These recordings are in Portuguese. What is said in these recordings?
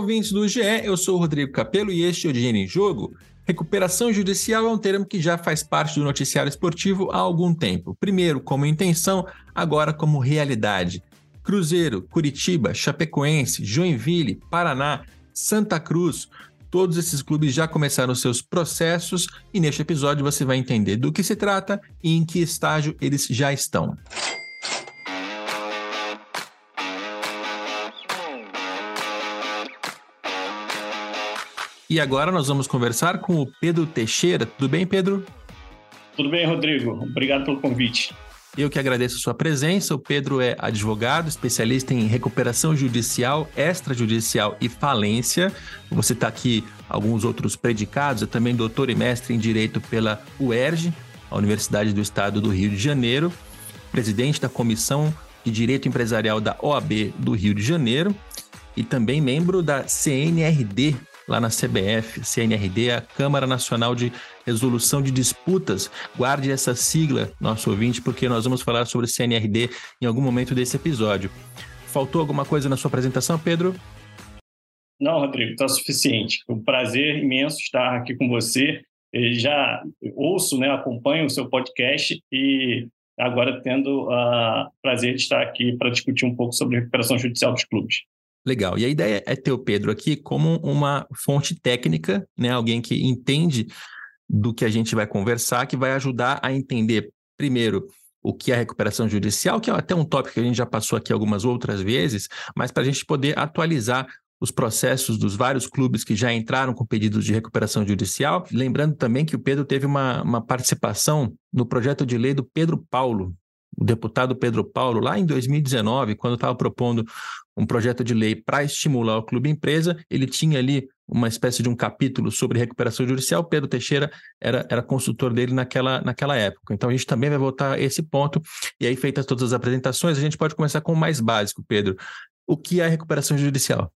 Ouvintes do GE, eu sou o Rodrigo Capello e este é o Dinheiro em Jogo. Recuperação judicial é um termo que já faz parte do noticiário esportivo há algum tempo. Primeiro como intenção, agora como realidade. Cruzeiro, Curitiba, Chapecoense, Joinville, Paraná, Santa Cruz, todos esses clubes já começaram seus processos e neste episódio você vai entender do que se trata e em que estágio eles já estão. E agora nós vamos conversar com o Pedro Teixeira. Tudo bem, Pedro? Tudo bem, Rodrigo. Obrigado pelo convite. Eu que agradeço a sua presença. O Pedro é advogado, especialista em recuperação judicial, extrajudicial e falência. Você está aqui alguns outros predicados. É também doutor e mestre em Direito pela UERJ, a Universidade do Estado do Rio de Janeiro. Presidente da Comissão de Direito Empresarial da OAB do Rio de Janeiro e também membro da CNRD, lá na CBF, CNRD, a Câmara Nacional de Resolução de Disputas. Guarde essa sigla, nosso ouvinte, porque nós vamos falar sobre CNRD em algum momento desse episódio. Faltou alguma coisa na sua apresentação, Pedro? Não, Rodrigo, está suficiente. Um prazer imenso estar aqui com você. Eu já ouço, né, acompanho o seu podcast e agora tendo o uh, prazer de estar aqui para discutir um pouco sobre recuperação judicial dos clubes. Legal. E a ideia é ter o Pedro aqui como uma fonte técnica, né? Alguém que entende do que a gente vai conversar, que vai ajudar a entender, primeiro, o que é recuperação judicial, que é até um tópico que a gente já passou aqui algumas outras vezes, mas para a gente poder atualizar os processos dos vários clubes que já entraram com pedidos de recuperação judicial. Lembrando também que o Pedro teve uma, uma participação no projeto de lei do Pedro Paulo, o deputado Pedro Paulo, lá em 2019, quando estava propondo um projeto de lei para estimular o clube empresa, ele tinha ali uma espécie de um capítulo sobre recuperação judicial. Pedro Teixeira era, era consultor dele naquela, naquela época. Então a gente também vai voltar esse ponto. E aí, feitas todas as apresentações, a gente pode começar com o mais básico, Pedro. O que é recuperação judicial?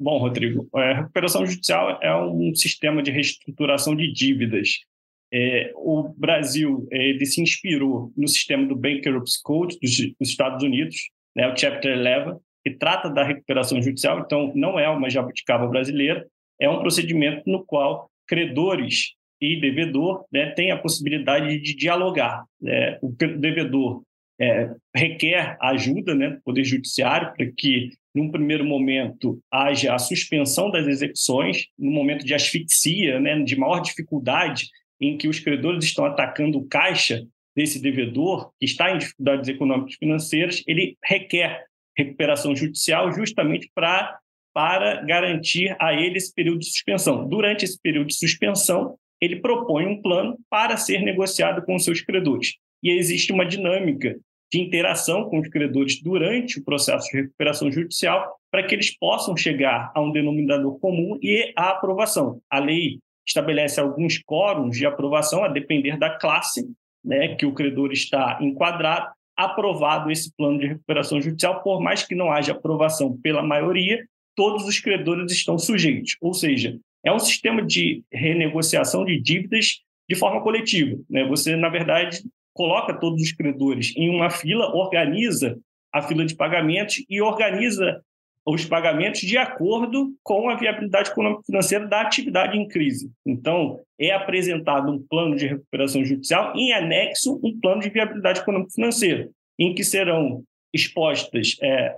Bom, Rodrigo, a recuperação judicial é um sistema de reestruturação de dívidas é, o Brasil ele se inspirou no sistema do Bankruptcy Code dos, dos Estados Unidos, né, o Chapter 11, que trata da recuperação judicial, então não é uma jabuticaba brasileira, é um procedimento no qual credores e devedor né, têm a possibilidade de dialogar. Né? O devedor é, requer ajuda né, do Poder Judiciário para que, num primeiro momento, haja a suspensão das execuções, no momento de asfixia, né, de maior dificuldade em que os credores estão atacando o caixa desse devedor, que está em dificuldades econômicas e financeiras, ele requer recuperação judicial justamente para para garantir a ele esse período de suspensão. Durante esse período de suspensão, ele propõe um plano para ser negociado com os seus credores. E existe uma dinâmica de interação com os credores durante o processo de recuperação judicial para que eles possam chegar a um denominador comum e a aprovação. A lei estabelece alguns quóruns de aprovação, a depender da classe né, que o credor está enquadrado, aprovado esse plano de recuperação judicial, por mais que não haja aprovação pela maioria, todos os credores estão sujeitos. Ou seja, é um sistema de renegociação de dívidas de forma coletiva. Né? Você, na verdade, coloca todos os credores em uma fila, organiza a fila de pagamentos e organiza os pagamentos de acordo com a viabilidade econômico-financeira da atividade em crise. Então, é apresentado um plano de recuperação judicial, em anexo, um plano de viabilidade econômico-financeira, em que serão expostas é,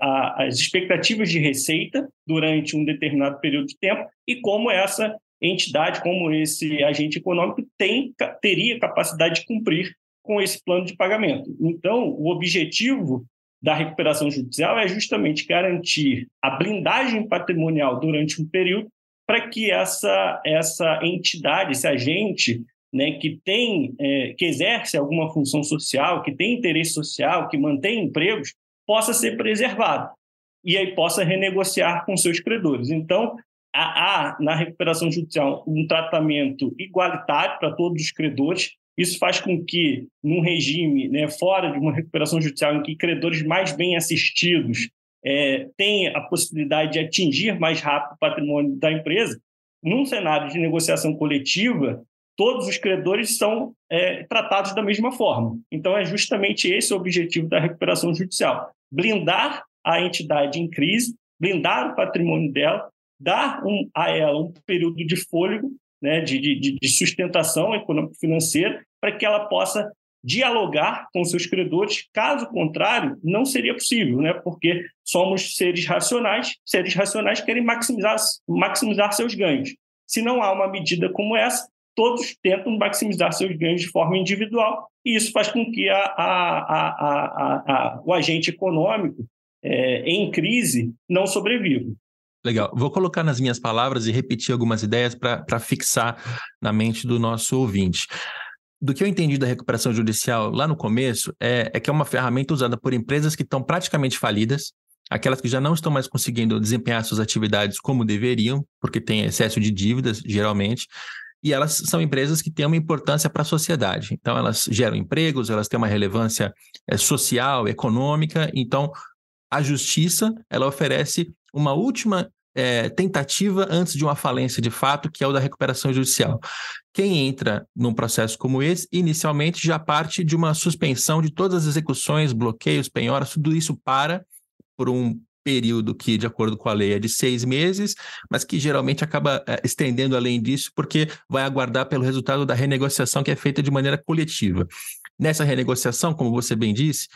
expectativas de receita durante um determinado período de tempo e como essa entidade, como esse agente econômico tem, teria capacidade de cumprir com esse plano de pagamento. Então, o objetivo da recuperação judicial é justamente garantir a blindagem patrimonial durante um período para que essa, essa entidade, esse agente né, que tem, é, que exerce alguma função social, que tem interesse social, que mantém empregos, possa ser preservado e aí possa renegociar com seus credores. Então, há, há na recuperação judicial um tratamento igualitário para todos os credores Isso faz com que, num regime né, fora de uma recuperação judicial, em que credores mais bem assistidos é, tenham a possibilidade de atingir mais rápido o patrimônio da empresa, num cenário de negociação coletiva, todos os credores são é, tratados da mesma forma. Então, é justamente esse o objetivo da recuperação judicial: blindar a entidade em crise, blindar o patrimônio dela, dar um, a ela um período de fôlego, né, de, de, de sustentação econômico-financeira, para que ela possa dialogar com seus credores. Caso contrário, não seria possível, né? porque somos seres racionais, seres racionais querem maximizar, maximizar seus ganhos. Se não há uma medida como essa, todos tentam maximizar seus ganhos de forma individual, e isso faz com que a, a, a, o agente econômico é, em crise não sobreviva. Legal. Vou colocar nas minhas palavras e repetir algumas ideias para fixar na mente do nosso ouvinte. Do que eu entendi da recuperação judicial lá no começo, é, é que é uma ferramenta usada por empresas que estão praticamente falidas, aquelas que já não estão mais conseguindo desempenhar suas atividades como deveriam, porque tem excesso de dívidas, geralmente, e elas são empresas que têm uma importância para a sociedade. Então, elas geram empregos, elas têm uma relevância é, social, econômica. Então, a justiça ela oferece uma última é, tentativa antes de uma falência de fato, que é o da recuperação judicial. Quem entra num processo como esse, inicialmente já parte de uma suspensão de todas as execuções, bloqueios, penhoras, tudo isso para por um período que, de acordo com a lei, é de seis meses, mas que geralmente acaba é, estendendo além disso, porque vai aguardar pelo resultado da renegociação que é feita de maneira coletiva. Nessa renegociação, como você bem disse,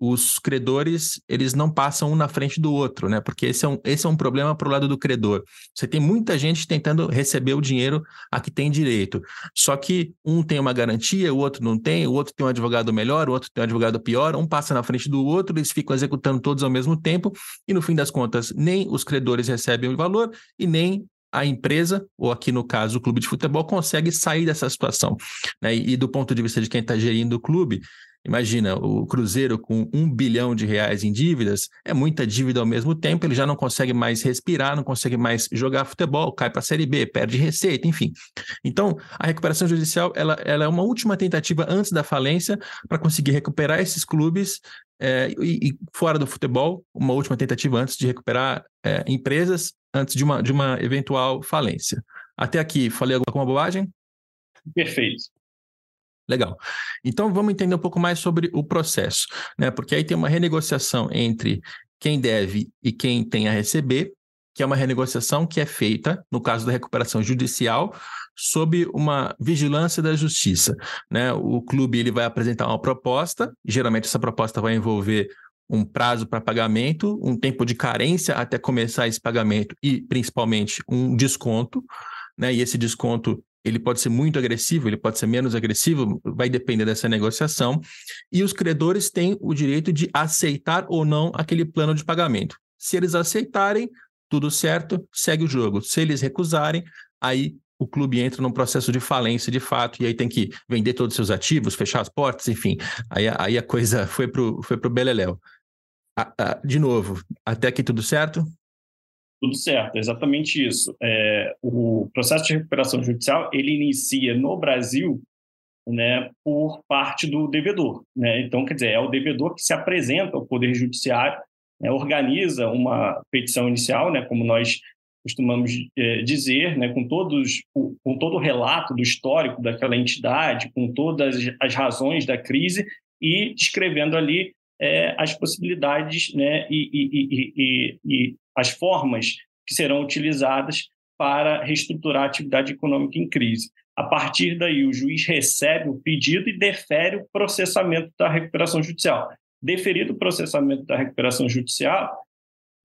os credores eles não passam um na frente do outro, né? Porque esse é um, esse é um problema para o lado do credor. Você tem muita gente tentando receber o dinheiro a que tem direito. Só que um tem uma garantia, o outro não tem, o outro tem um advogado melhor, o outro tem um advogado pior, um passa na frente do outro, eles ficam executando todos ao mesmo tempo, e no fim das contas, nem os credores recebem o valor e nem a empresa, ou aqui no caso o clube de futebol, consegue sair dessa situação. Né? E, e do ponto de vista de quem está gerindo o clube, Imagina, o Cruzeiro com um bilhão de reais em dívidas, é muita dívida ao mesmo tempo, ele já não consegue mais respirar, não consegue mais jogar futebol, cai para a Série B, perde receita, enfim. Então, a recuperação judicial ela, ela é uma última tentativa antes da falência para conseguir recuperar esses clubes é, e, e, fora do futebol, uma última tentativa antes de recuperar é, empresas antes de uma, de uma eventual falência. Até aqui, falei alguma bobagem? Perfeito. Legal. Então vamos entender um pouco mais sobre o processo, né? Porque aí tem uma renegociação entre quem deve e quem tem a receber, que é uma renegociação que é feita, no caso da recuperação judicial, sob uma vigilância da justiça. Né? O clube ele vai apresentar uma proposta, geralmente essa proposta vai envolver um prazo para pagamento, um tempo de carência até começar esse pagamento e, principalmente, um desconto. Né? E esse desconto ele pode ser muito agressivo, ele pode ser menos agressivo, vai depender dessa negociação. E os credores têm o direito de aceitar ou não aquele plano de pagamento. Se eles aceitarem, tudo certo, segue o jogo. Se eles recusarem, aí o clube entra num processo de falência de fato, e aí tem que vender todos os seus ativos, fechar as portas, enfim. Aí, aí a coisa foi para o foi pro Beleléu. De novo, até aqui tudo certo? Tudo certo, exatamente isso. É, o processo de recuperação judicial ele inicia no Brasil né, por parte do devedor. Né? Então, quer dizer, é o devedor que se apresenta ao Poder Judiciário, né, organiza uma petição inicial, né, como nós costumamos é, dizer, né, com, todos, com todo o relato do histórico daquela entidade, com todas as razões da crise e descrevendo ali é, as possibilidades né, e, e, e, e, as formas que serão utilizadas para reestruturar a atividade econômica em crise. A partir daí, o juiz recebe o pedido e defere o processamento da recuperação judicial. Deferido o processamento da recuperação judicial,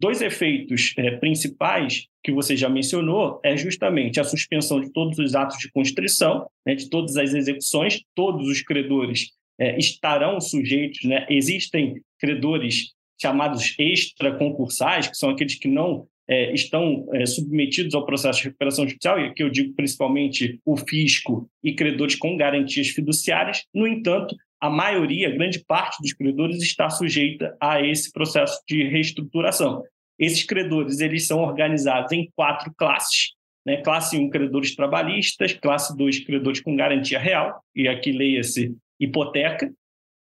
dois efeitos é, principais que você já mencionou é justamente a suspensão de todos os atos de constrição, né, de todas as execuções, todos os credores é, estarão sujeitos, né? existem credores chamados extraconcursais, que são aqueles que não é, estão é, submetidos ao processo de recuperação judicial, e aqui eu digo principalmente o fisco e credores com garantias fiduciárias. No entanto, a maioria, grande parte dos credores está sujeita a esse processo de reestruturação. Esses credores eles são organizados em quatro classes. né? classe 1, credores trabalhistas, classe 2, credores com garantia real, e aqui leia-se hipoteca,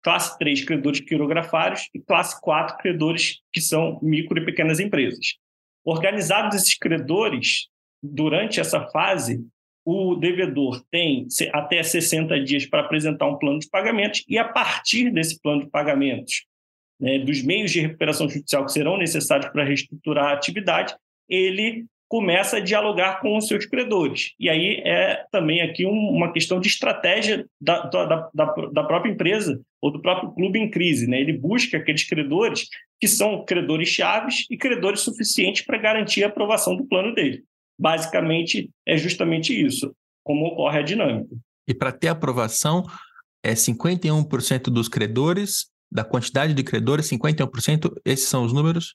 classe 3, credores quirografários, e classe 4, credores que são micro e pequenas empresas. Organizados esses credores, durante essa fase, o devedor tem até 60 dias para apresentar um plano de pagamentos, e a partir desse plano de pagamentos, né, dos meios de recuperação judicial que serão necessários para reestruturar a atividade, ele começa a dialogar com os seus credores. E aí é também aqui uma questão de estratégia da, da, da, da própria empresa ou do próprio clube em crise. Né? Ele busca aqueles credores que são credores chaves e credores suficientes para garantir a aprovação do plano dele. Basicamente, é justamente isso, como ocorre a dinâmica. E para ter aprovação, é 51% dos credores, da quantidade de credores, 51%, esses são os números?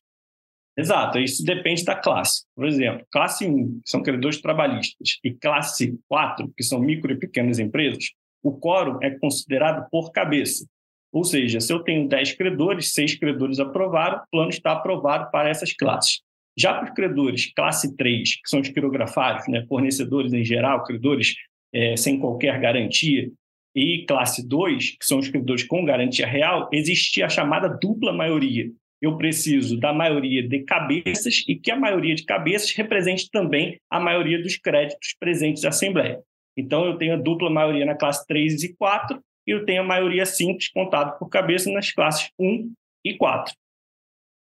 Exato, isso depende da classe. Por exemplo, classe 1, que são credores trabalhistas, e classe 4, que são micro e pequenas empresas, o quórum é considerado por cabeça. Ou seja, se eu tenho 10 credores, 6 credores aprovaram, o plano está aprovado para essas classes. Já para os credores classe 3, que são os quirografários, né, fornecedores em geral, credores é, sem qualquer garantia, e classe 2, que são os credores com garantia real, existe a chamada dupla maioria, eu preciso da maioria de cabeças e que a maioria de cabeças represente também a maioria dos créditos presentes na Assembleia. Então, eu tenho a dupla maioria na classe 3 e 4 e eu tenho a maioria simples contado por cabeça nas classes 1 e 4.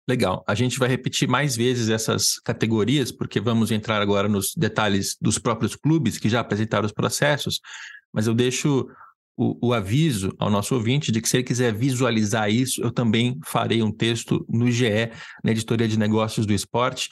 Legal. A gente vai repetir mais vezes essas categorias, porque vamos entrar agora nos detalhes dos próprios clubes que já apresentaram os processos, mas eu deixo o, o, aviso ao nosso ouvinte de que se ele quiser visualizar isso, eu também farei um texto no GE, na editoria de negócios do esporte,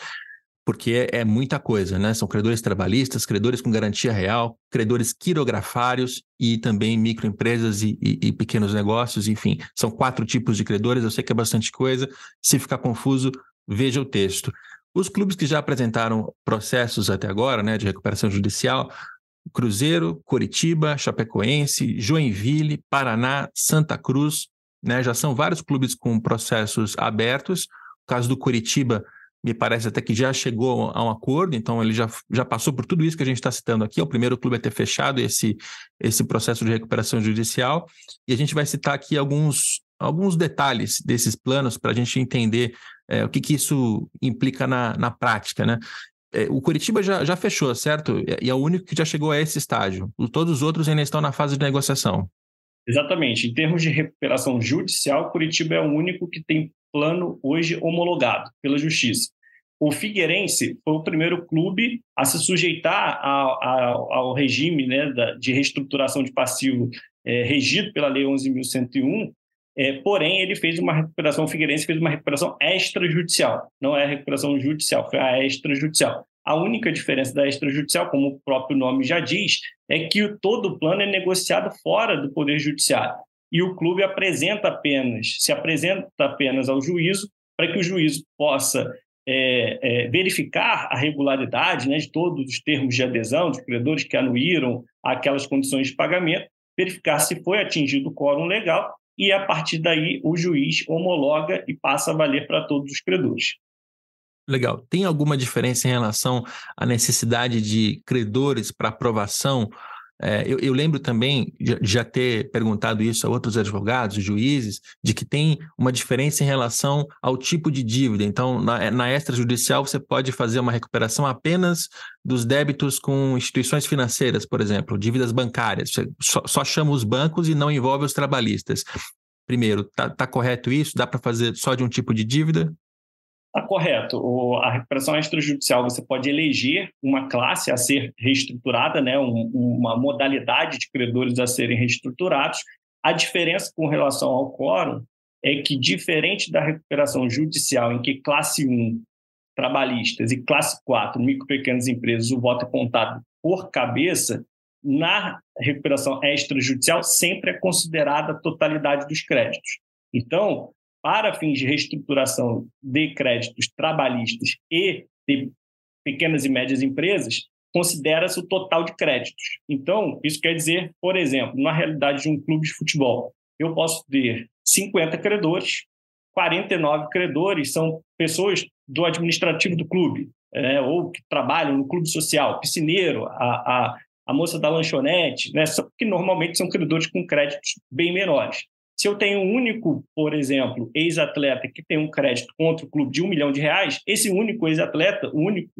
porque é, muita coisa, né? São credores trabalhistas, credores com garantia real, credores quirografários e também microempresas e, e, e pequenos negócios, enfim, são quatro tipos de credores, eu sei que é bastante coisa. Se ficar confuso, veja o texto. Os clubes que já apresentaram processos até agora, né, de recuperação judicial, Cruzeiro, Coritiba, Chapecoense, Joinville, Paraná, Santa Cruz, né? Já são vários clubes com processos abertos. O caso do Coritiba me parece até que já chegou a um acordo, então ele já, já passou por tudo isso que a gente está citando aqui. É o primeiro clube a ter fechado esse, esse processo de recuperação judicial. E a gente vai citar aqui alguns, alguns detalhes desses planos para a gente entender é, o que, que isso implica na, na prática, né? É, o Curitiba já, já fechou, certo? E é o único que já chegou a esse estágio. Todos os outros ainda estão na fase de negociação. Exatamente. Em termos de recuperação judicial, Curitiba é o único que tem plano hoje homologado pela Justiça. O Figueirense foi o primeiro clube a se sujeitar ao, ao, ao regime né, de reestruturação de passivo é, regido pela Lei 11.101, é, porém, ele fez uma recuperação, o Figueirense fez uma recuperação extrajudicial. Não é recuperação judicial, foi a extrajudicial. A única diferença da extrajudicial, como o próprio nome já diz, é que todo o plano é negociado fora do Poder Judiciário. E o clube apresenta apenas, se apresenta apenas ao juízo, para que o juízo possa é, é, verificar a regularidade né, de todos os termos de adesão, dos credores que anuíram aquelas condições de pagamento, verificar se foi atingido o quórum legal e a partir daí o juiz homologa e passa a valer para todos os credores. Legal. Tem alguma diferença em relação à necessidade de credores para aprovação é, eu, eu, lembro também de já ter perguntado isso a outros advogados, juízes, de que tem uma diferença em relação ao tipo de dívida. Então, na, na extrajudicial, você pode fazer uma recuperação apenas dos débitos com instituições financeiras, por exemplo, dívidas bancárias. Você só, só chama os bancos e não envolve os trabalhistas. Primeiro, tá, tá correto isso? Dá para fazer só de um tipo de dívida? Está correto. A recuperação extrajudicial, você pode eleger uma classe a ser reestruturada, né? Um, uma modalidade de credores a serem reestruturados. A diferença com relação ao quórum é que, diferente da recuperação judicial, em que classe 1, trabalhistas, e classe 4, micro e pequenas empresas, o voto é contado por cabeça, na recuperação extrajudicial sempre é considerada a totalidade dos créditos. Então, para fins de reestruturação de créditos trabalhistas e de pequenas e médias empresas, considera-se o total de créditos. Então, isso quer dizer, por exemplo, na realidade de um clube de futebol, eu posso ter 50 credores, 49 credores são pessoas do administrativo do clube, né, ou que trabalham no clube social, piscineiro, a, a, a moça da lanchonete, né, que normalmente são credores com créditos bem menores. Se eu tenho um único, por exemplo, ex-atleta que tem um crédito contra o clube de um milhão de reais, esse único ex-atleta, o único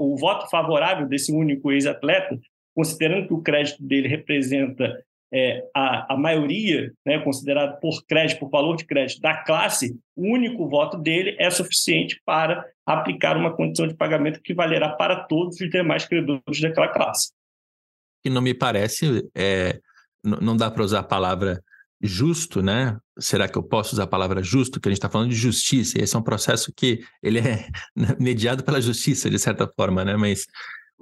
o voto favorável desse único ex-atleta, considerando que o crédito dele representa é, a, a maioria, né, considerado por crédito, por valor de crédito da classe, o único voto dele é suficiente para aplicar uma condição de pagamento que valerá para todos os demais credores daquela classe. Que não me parece, é, não dá para usar a palavra justo, né? Será que eu posso usar a palavra justo? Que a gente está falando de justiça, e esse é um processo que ele é mediado pela justiça, de certa forma, né? Mas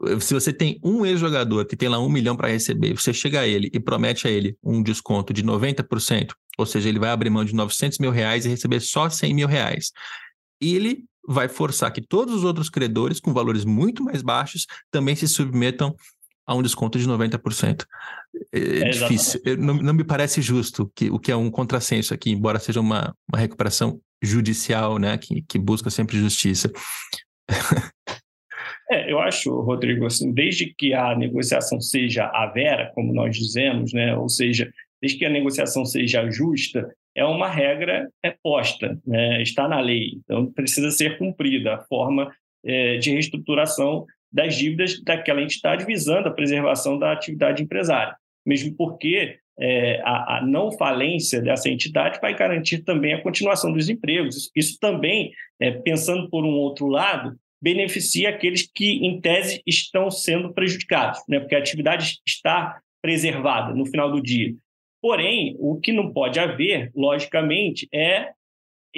eh, se você tem um ex-jogador que tem lá um milhão para receber, você chega a ele e promete a ele um desconto de 90%, ou seja, ele vai abrir mão de 900 mil reais e receber só 100 mil reais. E ele vai forçar que todos os outros credores com valores muito mais baixos também se submetam a um desconto de 90%. É, é difícil, não, não, me parece justo que, o que é um contrassenso aqui, embora seja uma, uma recuperação judicial, né, que, que busca sempre justiça. É, eu acho, Rodrigo, assim, desde que a negociação seja a vera, como nós dizemos, né, ou seja, desde que a negociação seja justa, é uma regra é posta, né, está na lei, então precisa ser cumprida a forma é, de reestruturação das dívidas daquela entidade visando a preservação da atividade empresária, mesmo porque é, a, a, não falência dessa entidade vai garantir também a continuação dos empregos. Isso, isso também, é, pensando por um outro lado, beneficia aqueles que, em tese, estão sendo prejudicados, né? porque a atividade está preservada no final do dia. Porém, o que não pode haver, logicamente, é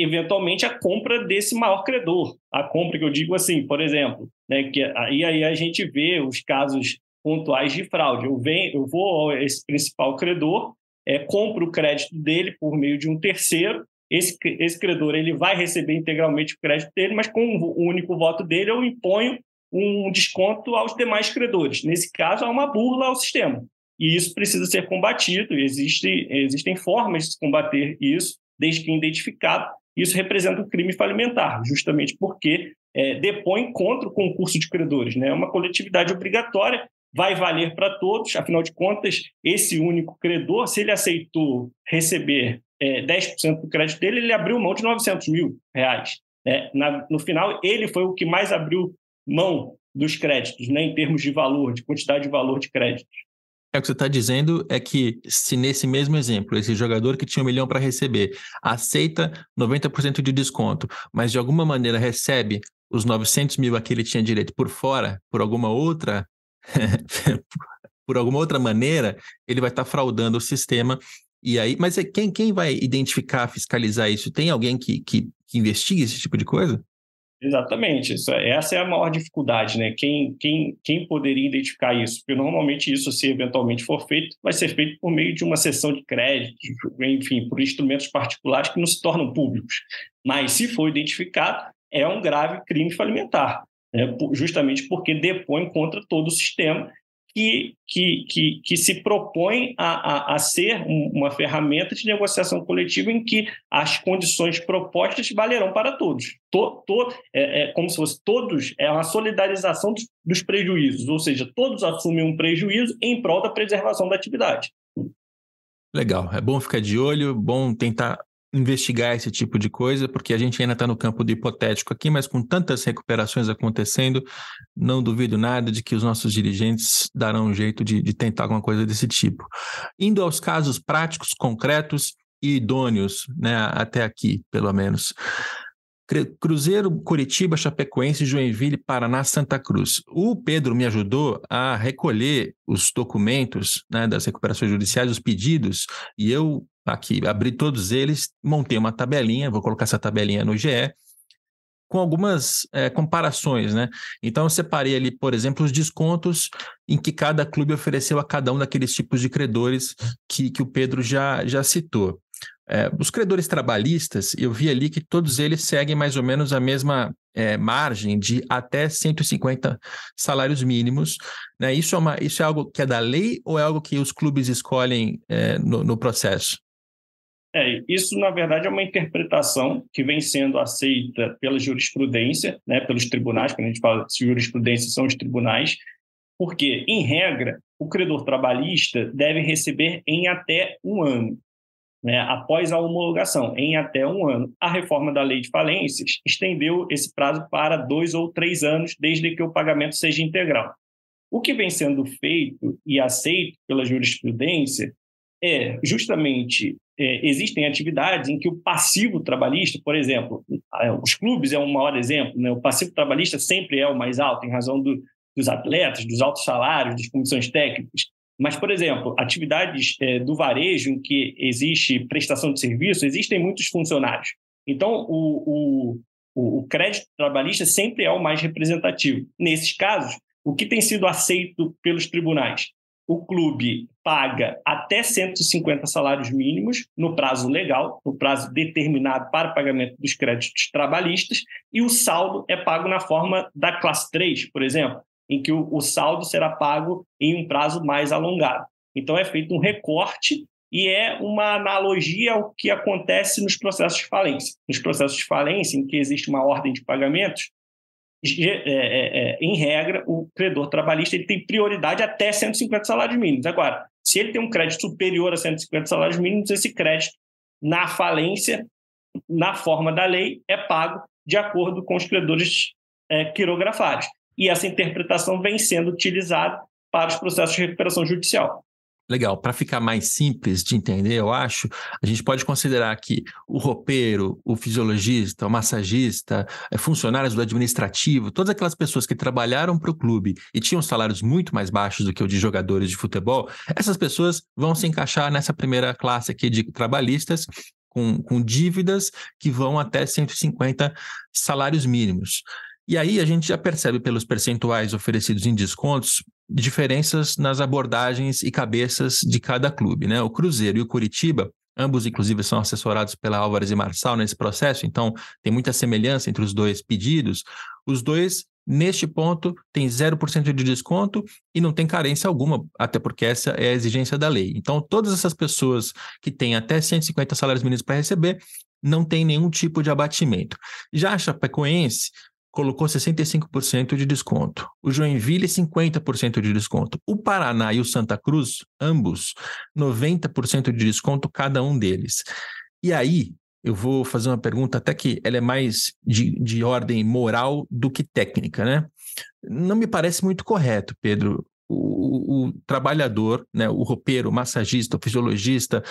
eventualmente a compra desse maior credor. A compra que eu digo assim, por exemplo, né, que aí, aí a gente vê os casos pontuais de fraude. Eu, venho, eu vou a esse principal credor, é, compro o crédito dele por meio de um terceiro, esse, esse credor ele vai receber integralmente o crédito dele, mas com o único voto dele eu imponho um desconto aos demais credores. Nesse caso, há uma burla ao sistema. E isso precisa ser combatido. Existe, existem formas de combater isso, desde que identificado. Isso representa um crime falimentar, justamente porque é, depõe contra o concurso de credores. Né? É uma coletividade obrigatória, vai valer para todos, afinal de contas, esse único credor, se ele aceitou receber é, 10% do crédito dele, ele abriu mão de 900 mil reais. Né? Na, no final, ele foi o que mais abriu mão dos créditos, né? em termos de valor, de quantidade de valor de créditos. É o que você está dizendo é que se nesse mesmo exemplo, esse jogador que tinha um milhão para receber aceita 90% de desconto, mas de alguma maneira recebe os 900 mil a que ele tinha direito por fora, por alguma outra por alguma outra maneira, ele vai estar tá fraudando o sistema e aí, mas é quem, quem vai identificar, fiscalizar isso? Tem alguém que, que, que investigue esse tipo de coisa? Exatamente, isso, é, essa é a maior dificuldade, né? Quem, quem, quem poderia identificar isso? Porque normalmente isso, se eventualmente for feito, vai ser feito por meio de uma sessão de crédito, enfim, por instrumentos particulares que não se tornam públicos. Mas se for identificado, é um grave crime falimentar, né? justamente porque depõe contra todo o sistema que, que, que, que se propõe a, a, a ser uma ferramenta de negociação coletiva em que as condições propostas valerão para todos. To, to, é, é como se fosse todos, é uma solidarização dos, dos prejuízos, ou seja, todos assumem um prejuízo em prol da preservação da atividade. Legal, é bom ficar de olho, bom tentar investigar esse tipo de coisa, porque a gente ainda está no campo do hipotético aqui, mas com tantas recuperações acontecendo, não duvido nada de que os nossos dirigentes darão um jeito de, de tentar alguma coisa desse tipo. Indo aos casos práticos, concretos e idôneos, né, até aqui, pelo menos. Cruzeiro, Curitiba, Chapecoense, Joinville, Paraná, Santa Cruz. O Pedro me ajudou a recolher os documentos né, das recuperações judiciais, os pedidos, e eu aqui abri todos eles, montei uma tabelinha, vou colocar essa tabelinha no GE, com algumas é, comparações, né? Então eu separei ali, por exemplo, os descontos em que cada clube ofereceu a cada um daqueles tipos de credores que, que o Pedro já, já citou. É, os credores trabalhistas, eu vi ali que todos eles seguem mais ou menos a mesma é, margem de até 150 salários mínimos. Né? Isso, é uma, isso é algo que é da lei ou é algo que os clubes escolhem no, no processo? É, isso, na verdade, é uma interpretação que vem sendo aceita pela jurisprudência, né, pelos tribunais, quando a gente fala de jurisprudência, são os tribunais, porque, em regra, o credor trabalhista deve receber em até um ano, né, após a homologação, em até um ano. A reforma da lei de falências estendeu esse prazo para dois ou três anos, desde que o pagamento seja integral. O que vem sendo feito e aceito pela jurisprudência é justamente é, existem atividades em que o passivo trabalhista, por exemplo, os clubes é um maior exemplo, né? o passivo trabalhista sempre é o mais alto em razão do, dos atletas, dos altos salários, das comissões técnicas. Mas, por exemplo, atividades é, do varejo em que existe prestação de serviço, existem muitos funcionários. Então, o, o, o crédito trabalhista sempre é o mais representativo. Nesses casos, o que tem sido aceito pelos tribunais? O clube paga até 150 salários mínimos no prazo legal, no prazo determinado para pagamento dos créditos trabalhistas, e o saldo é pago na forma da classe 3, por exemplo, em que o, saldo será pago em um prazo mais alongado. Então é feito um recorte e é uma analogia ao que acontece nos processos de falência. Nos processos de falência, em que existe uma ordem de pagamentos, é, é, é, em regra, o credor trabalhista ele tem prioridade até 150 salários mínimos. Agora, se ele tem um crédito superior a 150 salários mínimos, esse crédito, na falência, na forma da lei, é pago de acordo com os credores é, quirografários. E essa interpretação vem sendo utilizada para os processos de recuperação judicial. Legal. Para ficar mais simples de entender, eu acho, a gente pode considerar que o roupeiro, o fisiologista, o massagista, eh, funcionários do administrativo, todas aquelas pessoas que trabalharam para o clube e tinham salários muito mais baixos do que o de jogadores de futebol, essas pessoas vão se encaixar nessa primeira classe aqui de trabalhistas com, com dívidas que vão até 150 salários mínimos. E aí a gente já percebe pelos percentuais oferecidos em descontos diferenças nas abordagens e cabeças de cada clube, né? O Cruzeiro e o Curitiba, ambos inclusive são assessorados pela Álvares e Marçal nesse processo, então tem muita semelhança entre os dois pedidos. Os dois Neste ponto, tem 0% de desconto e não tem carência alguma, até porque essa é a exigência da lei. Então, todas essas pessoas que têm até 150 salários mínimos para receber, não tem nenhum tipo de abatimento. Já a Chapecoense colocou 65% de desconto. O Joinville, 50% de desconto. O Paraná e o Santa Cruz, ambos, 90% de desconto cada um deles. E aí, eu vou fazer uma pergunta até que ela é mais de, de ordem moral do que técnica, né? Não me parece muito correto, Pedro, o, o, trabalhador, né, o roupeiro, massagista, o fisiologista,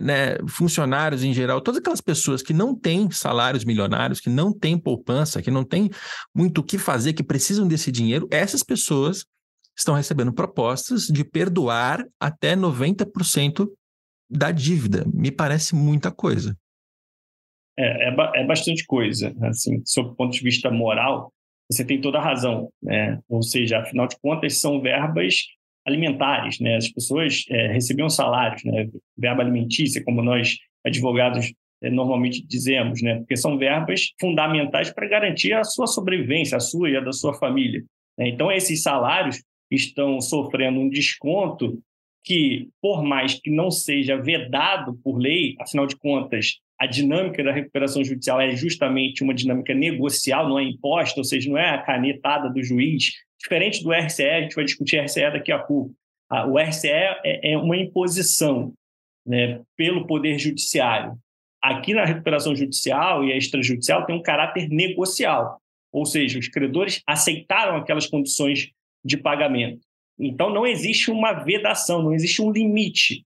né, funcionários em geral, todas aquelas pessoas que não têm salários milionários, que não têm poupança, que não têm muito o que fazer, que precisam desse dinheiro, essas pessoas estão recebendo propostas de perdoar até 90% da dívida. Me parece muita coisa. É, é, é, bastante coisa. Assim, sob o ponto de vista moral, você tem toda a razão. Né? Ou seja, afinal de contas, são verbas alimentares. Né? As pessoas é, recebiam salários, né? verba alimentícia, como nós advogados é, normalmente dizemos, né? porque são verbas fundamentais para garantir a sua sobrevivência, a sua e a da sua família. Né? Então, esses salários estão sofrendo um desconto que, por mais que não seja vedado por lei, afinal de contas, a dinâmica da recuperação judicial é justamente uma dinâmica negocial, não é imposta, ou seja, não é a canetada do juiz. Diferente do RCE, a gente vai discutir RCE daqui a pouco. O RCE é, é uma imposição né, pelo Poder Judiciário. Aqui na recuperação judicial e a extrajudicial tem um caráter negocial, ou seja, os credores aceitaram aquelas condições de pagamento. Então, não existe uma vedação, não existe um limite.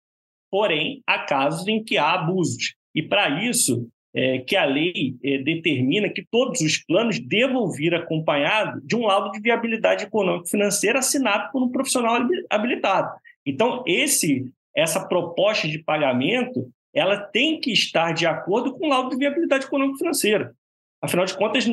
Porém, há casos em que há abusos. E para isso, é, que a lei é, determina que todos os planos devam vir acompanhados de um laudo de viabilidade econômico-financeira assinado por um profissional habilitado. Então, esse, essa proposta de pagamento ela tem que estar de acordo com o laudo de viabilidade econômico-financeira. Afinal de contas,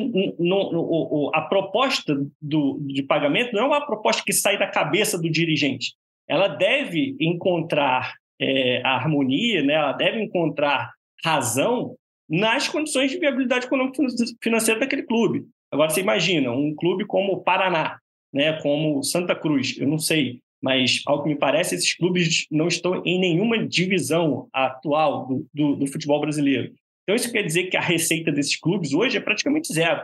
a proposta do, de pagamento não é uma proposta que sai da cabeça do dirigente. Ela deve encontrar é, a harmonia, né? ela deve encontrar razão nas condições de viabilidade econômica financeira daquele clube. Agora, você imagina um clube como o Paraná, né, como Santa Cruz, eu não sei, mas ao que me parece, esses clubes não estão em nenhuma divisão atual do, do, do futebol brasileiro. Então, isso quer dizer que a receita desses clubes hoje é praticamente zero.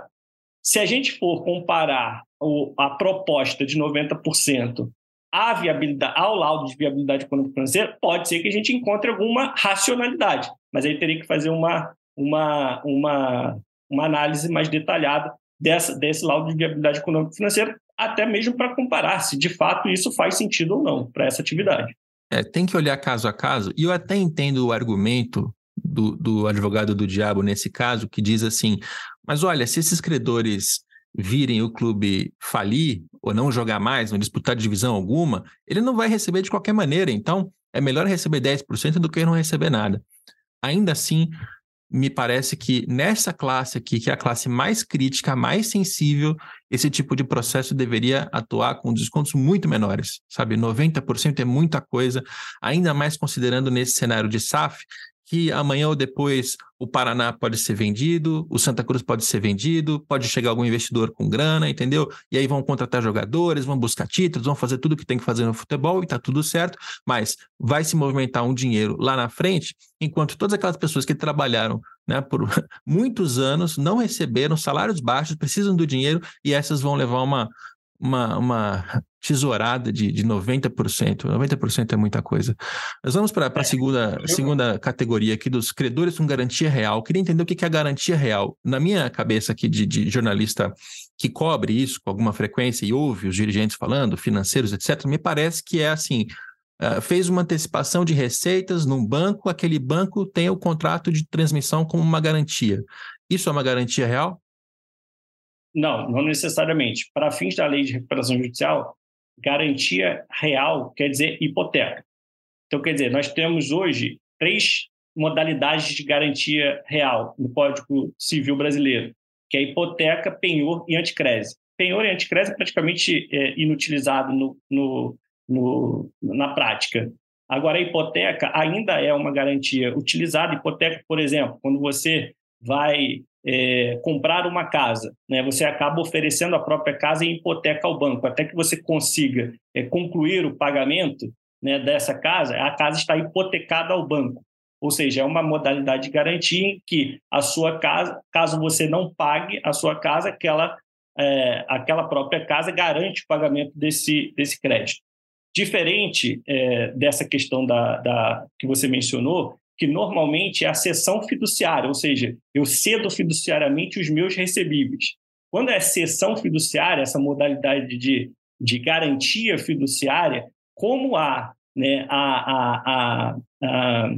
Se a gente for comparar o, a proposta de 90% à viabilidade, ao laudo de viabilidade econômica financeira, pode ser que a gente encontre alguma racionalidade, mas aí teria que fazer uma, uma, uma, uma análise mais detalhada dessa, desse laudo de viabilidade econômica financeira, até mesmo para comparar se de fato isso faz sentido ou não para essa atividade. É, tem que olhar caso a caso, e eu até entendo o argumento do, do advogado do diabo nesse caso, que diz assim: mas olha, se esses credores virem o clube falir ou não jogar mais, não disputar divisão alguma, ele não vai receber de qualquer maneira. Então, é melhor receber 10% do que não receber nada. Ainda assim, me parece que nessa classe aqui, que é a classe mais crítica, mais sensível, esse tipo de processo deveria atuar com descontos muito menores, sabe? 90% é muita coisa, ainda mais considerando nesse cenário de SAF, que amanhã ou depois o Paraná pode ser vendido, o Santa Cruz pode ser vendido, pode chegar algum investidor com grana, entendeu? E aí vão contratar jogadores, vão buscar títulos, vão fazer tudo o que tem que fazer no futebol e tá tudo certo, mas vai se movimentar um dinheiro lá na frente, enquanto todas aquelas pessoas que trabalharam né, por muitos anos não receberam salários baixos, precisam do dinheiro e essas vão levar uma, uma, uma tesourada de, de 90%. 90% é muita coisa. Nós vamos para a é. segunda, segunda categoria aqui dos credores com garantia real. Eu queria entender o que é a garantia real. Na minha cabeça aqui de, de jornalista que cobre isso com alguma frequência e ouve os dirigentes falando, financeiros, etc., me parece que é assim. Uh, fez uma antecipação de receitas num banco, aquele banco tem o contrato de transmissão como uma garantia. Isso é uma garantia real? Não, não necessariamente. Para fins da lei de recuperação judicial, garantia real quer dizer hipoteca. Então, quer dizer, nós temos hoje três modalidades de garantia real no Código Civil Brasileiro, que é hipoteca, penhor e anticrese. Penhor e anticrese é praticamente é, inutilizado no, no, no, na prática. Agora, a hipoteca ainda é uma garantia utilizada. Hipoteca, por exemplo, quando você vai é, comprar uma casa, né? Você acaba oferecendo a própria casa em hipoteca ao banco, até que você consiga é, concluir o pagamento né, dessa casa, a casa está hipotecada ao banco. Ou seja, é uma modalidade de garantia em que a sua casa, caso você não pague a sua casa, aquela, é, aquela própria casa garante o pagamento desse, desse crédito. Diferente é, dessa questão da, da, que você mencionou, que normalmente é a cessão fiduciária, ou seja, eu cedo fiduciariamente os meus recebíveis. Quando é cessão fiduciária, essa modalidade de, de garantia fiduciária, como há né, a, a, a, a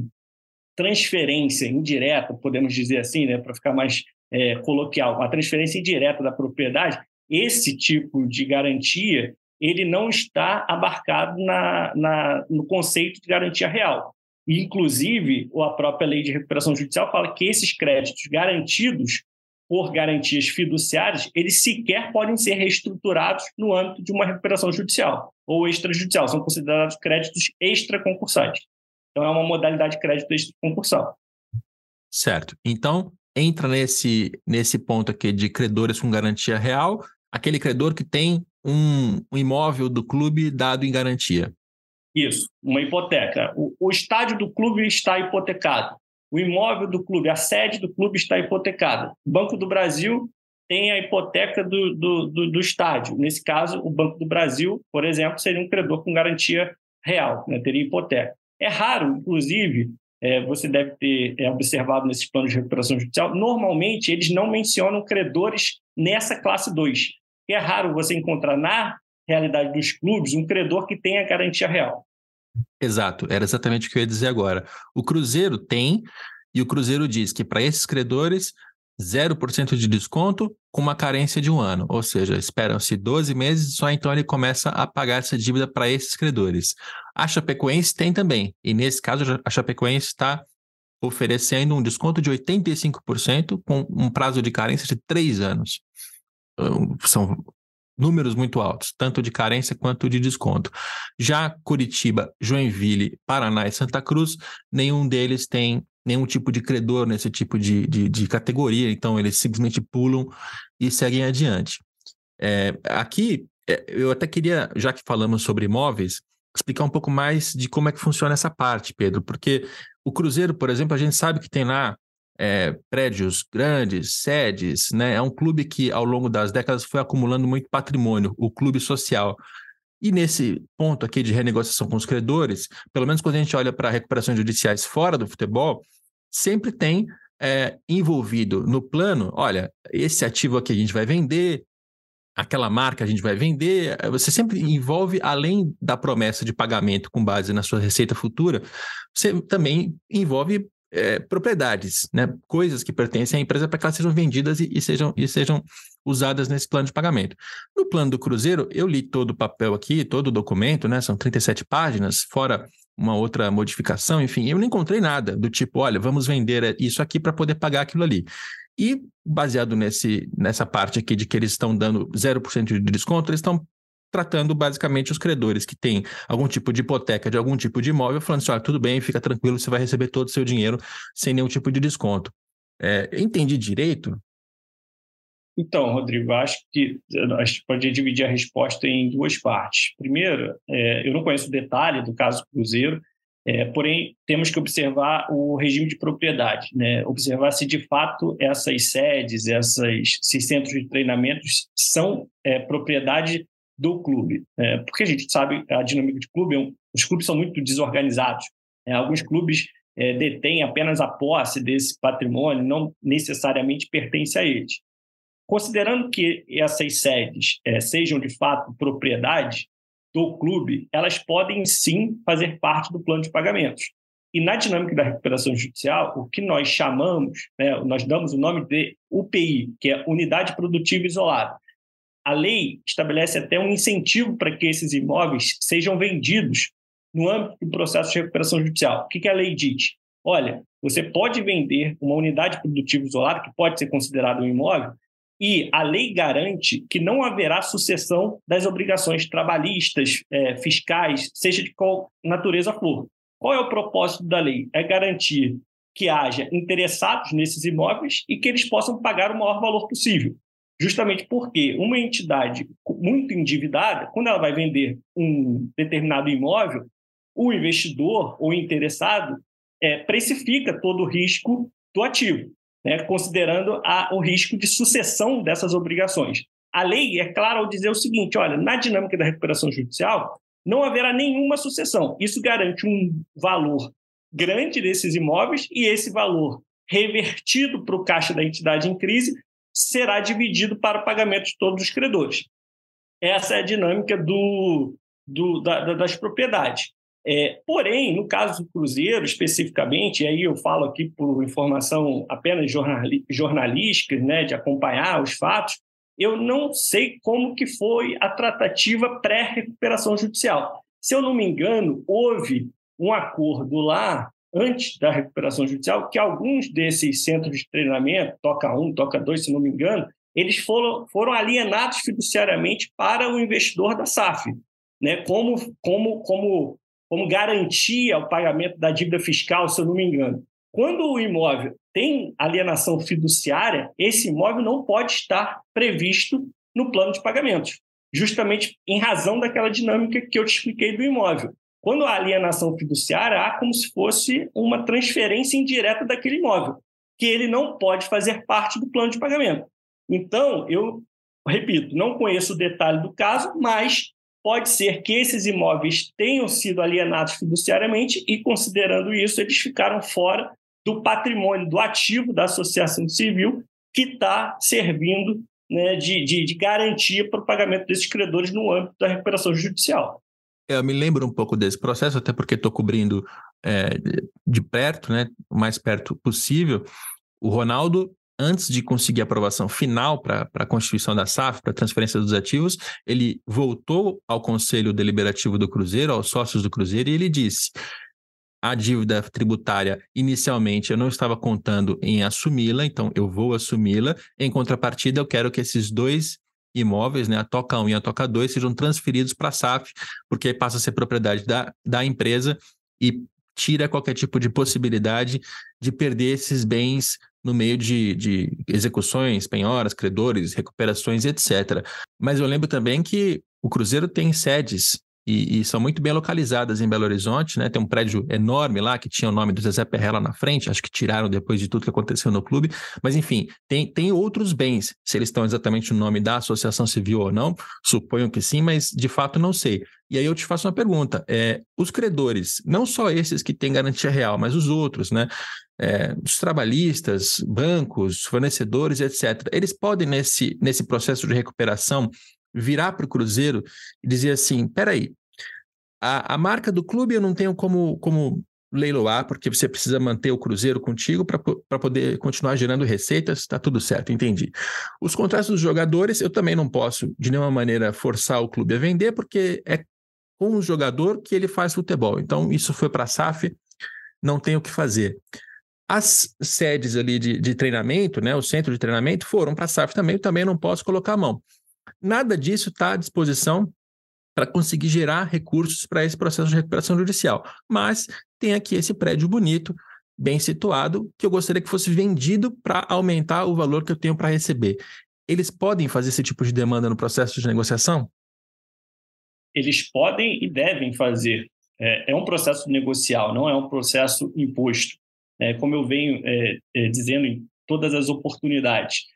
transferência indireta, podemos dizer assim, né, para ficar mais é, coloquial, a transferência indireta da propriedade, esse tipo de garantia ele não está abarcado na, na, no conceito de garantia real. Inclusive, a própria lei de recuperação judicial fala que esses créditos garantidos por garantias fiduciárias, eles sequer podem ser reestruturados no âmbito de uma recuperação judicial ou extrajudicial. São considerados créditos extraconcursais. Então, é uma modalidade de crédito extraconcursal. Certo. Então, entra nesse, nesse ponto aqui de credores com garantia real, aquele credor que tem um, um imóvel do clube dado em garantia. Isso, uma hipoteca. O, o, estádio do clube está hipotecado. O imóvel do clube, a sede do clube está hipotecada. O Banco do Brasil tem a hipoteca do, do, do, do estádio. Nesse caso, o Banco do Brasil, por exemplo, seria um credor com garantia real, né? teria hipoteca. É raro, inclusive, é, você deve ter é, observado nesses planos de recuperação judicial, normalmente eles não mencionam credores nessa classe 2. É raro você encontrar na realidade dos clubes um credor que tenha garantia real. Exato, era exatamente o que eu ia dizer agora. O Cruzeiro tem, e o Cruzeiro diz que para esses credores, 0% de desconto com uma carência de um ano, ou seja, esperam-se 12 meses, só então ele começa a pagar essa dívida para esses credores. A Chapecoense tem também, e nesse caso a Chapecoense está oferecendo um desconto de 85% com um prazo de carência de 3 anos. São números muito altos, tanto de carência quanto de desconto. Já Curitiba, Joinville, Paraná e Santa Cruz, nenhum deles tem nenhum tipo de credor nesse tipo de, de, de categoria, então eles simplesmente pulam e seguem adiante. É, aqui, é, eu até queria, já que falamos sobre imóveis, explicar um pouco mais de como é que funciona essa parte, Pedro, porque o Cruzeiro, por exemplo, a gente sabe que tem lá é, prédios grandes, sedes, né? É um clube que ao longo das décadas foi acumulando muito patrimônio, o clube social. E nesse ponto aqui de renegociação com os credores, pelo menos quando a gente olha para recuperações judiciais fora do futebol, sempre tem é, envolvido no plano, olha, esse ativo aqui a gente vai vender, aquela marca a gente vai vender, você sempre envolve, além da promessa de pagamento com base na sua receita futura, você também envolve é, propriedades, né? coisas que pertencem à empresa para que elas sejam vendidas e, e, sejam, e sejam usadas nesse plano de pagamento. No plano do Cruzeiro, eu li todo o papel aqui, todo o documento, né? são 37 páginas, fora uma outra modificação, enfim, eu não encontrei nada do tipo, olha, vamos vender isso aqui para poder pagar aquilo ali. E baseado nesse, nessa parte aqui de que eles estão dando 0% de desconto, eles estão tratando basicamente os credores que têm algum tipo de hipoteca de algum tipo de imóvel, falando assim: olha, tudo bem, fica tranquilo, você vai receber todo o seu dinheiro sem nenhum tipo de desconto. É, entendi direito? Então, Rodrigo, acho que a gente pode dividir a resposta em duas partes. Primeiro, é, eu não conheço o detalhe do caso Cruzeiro, é, porém, temos que observar o regime de propriedade, né? observar se de fato essas sedes, essas, esses centros de treinamentos são é, propriedade do clube. É, porque a gente sabe a dinâmica de clube, é um, os clubes são muito desorganizados. É, alguns clubes é, detêm apenas a posse desse patrimônio, não necessariamente pertence a eles. Considerando que essas sedes é, sejam de fato propriedade do clube, elas podem sim fazer parte do plano de pagamentos. E na dinâmica da recuperação judicial, o que nós chamamos, né, nós damos o nome de UPI, que é Unidade Produtiva Isolada a lei estabelece até um incentivo para que esses imóveis sejam vendidos no âmbito do processo de recuperação judicial. O que, que a lei diz? Olha, você pode vender uma unidade produtiva isolada, que pode ser considerada um imóvel, e a lei garante que não haverá sucessão das obrigações trabalhistas, é, fiscais, seja de qual natureza for. Qual é o propósito da lei? É garantir que haja interessados nesses imóveis e que eles possam pagar o maior valor possível justamente porque uma entidade muito endividada, quando ela vai vender um determinado imóvel, o investidor ou interessado é, precifica todo o risco do ativo, né, considerando a, o risco de sucessão dessas obrigações. A lei é clara ao dizer o seguinte: olha, na dinâmica da recuperação judicial, não haverá nenhuma sucessão. Isso garante um valor grande desses imóveis e esse valor revertido para o caixa da entidade em crise será dividido para o pagamento de todos os credores. Essa é a dinâmica do, do, da, das propriedades. É, porém, no caso do Cruzeiro, especificamente, e aí eu falo aqui por informação apenas jornalística, né, de acompanhar os fatos, eu não sei como que foi a tratativa pré-recuperação judicial. Se eu não me engano, houve um acordo lá antes da recuperação judicial, que alguns desses centros de treinamento, Toca 1, Toca 2, se não me engano, eles foram, foram alienados fiduciariamente para o investidor da SAF, né? como, como, como, como garantia ao pagamento da dívida fiscal, se eu não me engano. Quando o imóvel tem alienação fiduciária, esse imóvel não pode estar previsto no plano de pagamentos, justamente em razão daquela dinâmica que eu te expliquei do imóvel. Quando há alienação fiduciária, há como se fosse uma transferência indireta daquele imóvel, que ele não pode fazer parte do plano de pagamento. Então, eu repito, não conheço o detalhe do caso, mas pode ser que esses imóveis tenham sido alienados fiduciariamente e, considerando isso, eles ficaram fora do patrimônio, do ativo da associação civil que está servindo né, de, de, de garantia para o pagamento desses credores no âmbito da recuperação judicial. Eu me lembro um pouco desse processo, até porque estou cobrindo é, de perto, né, o mais perto possível. O Ronaldo, antes de conseguir a aprovação final para a constituição da SAF, para a transferência dos ativos, ele voltou ao Conselho Deliberativo do Cruzeiro, aos sócios do Cruzeiro, e ele disse: a dívida tributária, inicialmente, eu não estava contando em assumi-la, então eu vou assumi-la. Em contrapartida, eu quero que esses dois imóveis, né, a Toca 1 e a Toca 2, sejam transferidos para a SAF, porque aí passa a ser propriedade da, da empresa e tira qualquer tipo de possibilidade de perder esses bens no meio de, de execuções, penhoras, credores, recuperações, etc. Mas eu lembro também que o Cruzeiro tem sedes e, e, são muito bem localizadas em Belo Horizonte, né? Tem um prédio enorme lá que tinha o nome do Zezé Perrella na frente, acho que tiraram depois de tudo que aconteceu no clube, mas enfim, tem, tem outros bens, se eles estão exatamente no nome da associação civil ou não, suponho que sim, mas de fato não sei. E aí eu te faço uma pergunta: é, os credores, não só esses que têm garantia real, mas os outros, né? É, os trabalhistas, bancos, fornecedores, etc., eles podem, nesse, nesse processo de recuperação, virar para o Cruzeiro e dizer assim: peraí, a, a marca do clube eu não tenho como, como leiloar, porque você precisa manter o Cruzeiro contigo para poder continuar gerando receitas, está tudo certo, entendi. Os contratos dos jogadores, eu também não posso, de nenhuma maneira, forçar o clube a vender, porque é com o jogador que ele faz futebol. Então, isso foi para a SAF, não tem o que fazer. As sedes ali de, de treinamento, né, o centro de treinamento, foram para a SAF também, eu também não posso colocar a mão. Nada disso está à disposição para conseguir gerar recursos para esse processo de recuperação judicial. Mas tem aqui esse prédio bonito, bem situado, que eu gostaria que fosse vendido para aumentar o valor que eu tenho para receber. Eles podem fazer esse tipo de demanda no processo de negociação? Eles podem e devem fazer. É, é um processo negocial, não é um processo imposto. É, como eu venho é, é dizendo em todas as oportunidades,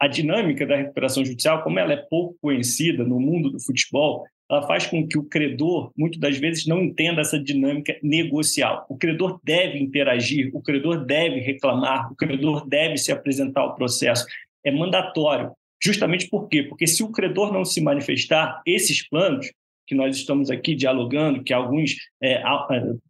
a dinâmica da recuperação judicial, como ela é pouco conhecida no mundo do futebol, ela faz com que o credor, muitas das vezes, não entenda essa dinâmica negocial. O credor deve interagir, o credor deve reclamar, o credor deve se apresentar ao processo. É mandatório. Justamente por quê? Porque se o credor não se manifestar, esses planos que nós estamos aqui dialogando, que alguns é,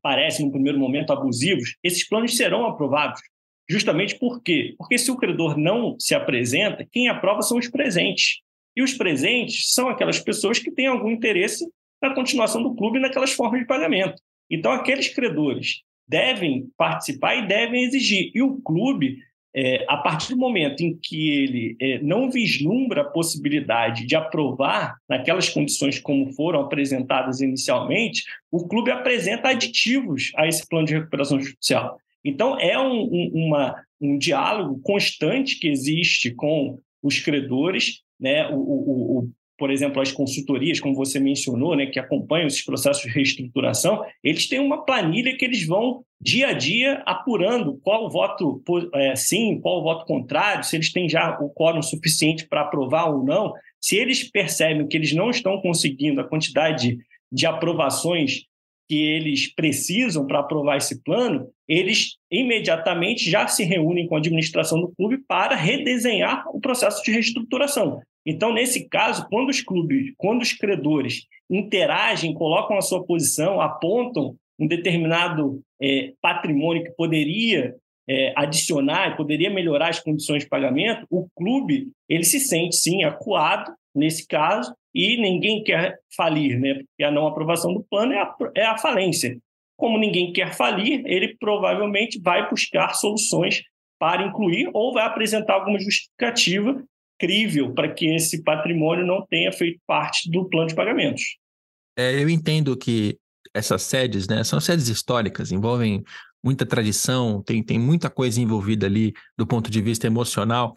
parecem, no primeiro momento, abusivos, esses planos serão aprovados. Justamente por quê? Porque se o credor não se apresenta, quem aprova são os presentes. E os presentes são aquelas pessoas que têm algum interesse na continuação do clube naquelas formas de pagamento. Então, aqueles credores devem participar e devem exigir. E o clube, é, a partir do momento em que ele é, não vislumbra a possibilidade de aprovar naquelas condições como foram apresentadas inicialmente, o clube apresenta aditivos a esse plano de recuperação judicial. Então, é um, um, uma, um diálogo constante que existe com os credores, né? o, o, o por exemplo, as consultorias, como você mencionou, né, que acompanham esses processos de reestruturação, eles têm uma planilha que eles vão dia a dia apurando qual o voto é, sim, qual o voto contrário, se eles têm já o quórum suficiente para aprovar ou não. Se eles percebem que eles não estão conseguindo a quantidade de aprovações que eles precisam para aprovar esse plano, eles imediatamente já se reúnem com a administração do clube para redesenhar o processo de reestruturação. Então, nesse caso, quando os clubes, quando os credores interagem, colocam a sua posição, apontam um determinado é, patrimônio que poderia é, adicionar e poderia melhorar as condições de pagamento, o clube ele se sente sim acuado nesse caso e ninguém quer falir, né? Porque a não aprovação do plano é a, é a falência. Como ninguém quer falir, ele provavelmente vai buscar soluções para incluir ou vai apresentar alguma justificativa crível para que esse patrimônio não tenha feito parte do plano de pagamentos. É, eu entendo que essas sedes, né, são sedes históricas, envolvem muita tradição, tem, tem muita coisa envolvida ali do ponto de vista emocional,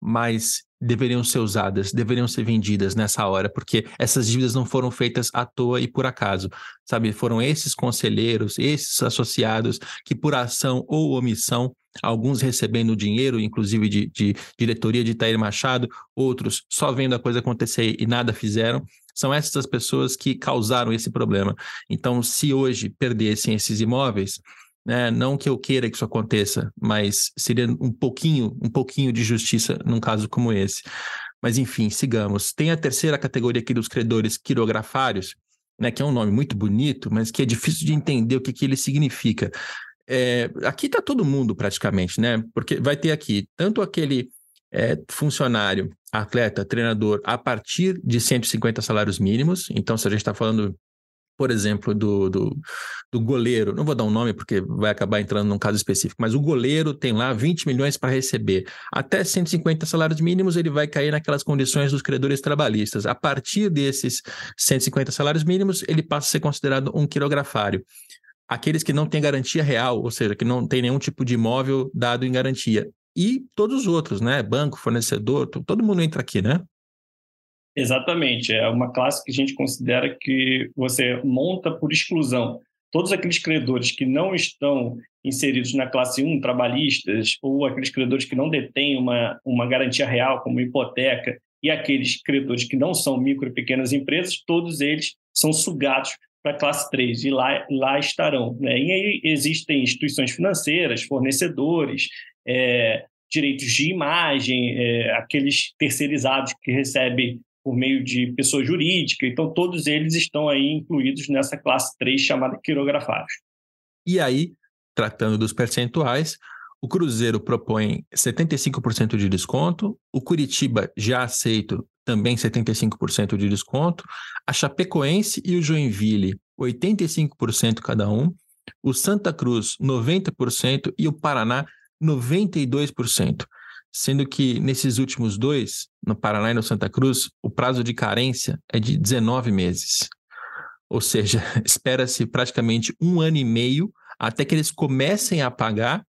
mas deveriam ser usadas, deveriam ser vendidas nessa hora, porque essas dívidas não foram feitas à toa e por acaso, sabe? Foram esses conselheiros, esses associados que por ação ou omissão, alguns recebendo dinheiro, inclusive de, de diretoria de Itair Machado, outros só vendo a coisa acontecer e nada fizeram, são essas as pessoas que causaram esse problema. Então, se hoje perdessem esses imóveis, né? Não que eu queira que isso aconteça, mas seria um pouquinho, um pouquinho de justiça num caso como esse. Mas enfim, sigamos. Tem a terceira categoria aqui dos credores quirografários, né, que é um nome muito bonito, mas que é difícil de entender o que, que ele significa. É, aqui está todo mundo praticamente, né? Porque vai ter aqui tanto aquele é, funcionário, atleta, treinador, a partir de 150 salários mínimos. Então, se a gente está falando por exemplo, do, do, do, goleiro, não vou dar um nome porque vai acabar entrando num caso específico, mas o goleiro tem lá 20 milhões para receber. Até 150 salários mínimos, ele vai cair naquelas condições dos credores trabalhistas. A partir desses 150 salários mínimos, ele passa a ser considerado um quirografário. Aqueles que não têm garantia real, ou seja, que não tem nenhum tipo de imóvel dado em garantia. E todos os outros, né? Banco, fornecedor, todo mundo entra aqui, né? Exatamente. É uma classe que a gente considera que você monta por exclusão. Todos aqueles credores que não estão inseridos na classe 1, trabalhistas, ou aqueles credores que não detêm uma, uma garantia real, como hipoteca, e aqueles credores que não são micro e pequenas empresas, todos eles são sugados para a classe 3 e lá, lá estarão. Né? E aí existem instituições financeiras, fornecedores, é, direitos de imagem, é, aqueles terceirizados que recebem por meio de pessoa jurídica. Então, todos eles estão aí incluídos nessa classe 3 chamada quirografados. E aí, tratando dos percentuais, o Cruzeiro propõe 75% de desconto, o Curitiba já aceito também 75% de desconto, a Chapecoense e o Joinville 85% cada um, o Santa Cruz 90% e o Paraná 92%, sendo que nesses últimos dois, no Paraná e no Santa Cruz, o prazo de carência é de 19 meses. Ou seja, espera-se praticamente um ano e meio até que eles comecem a pagar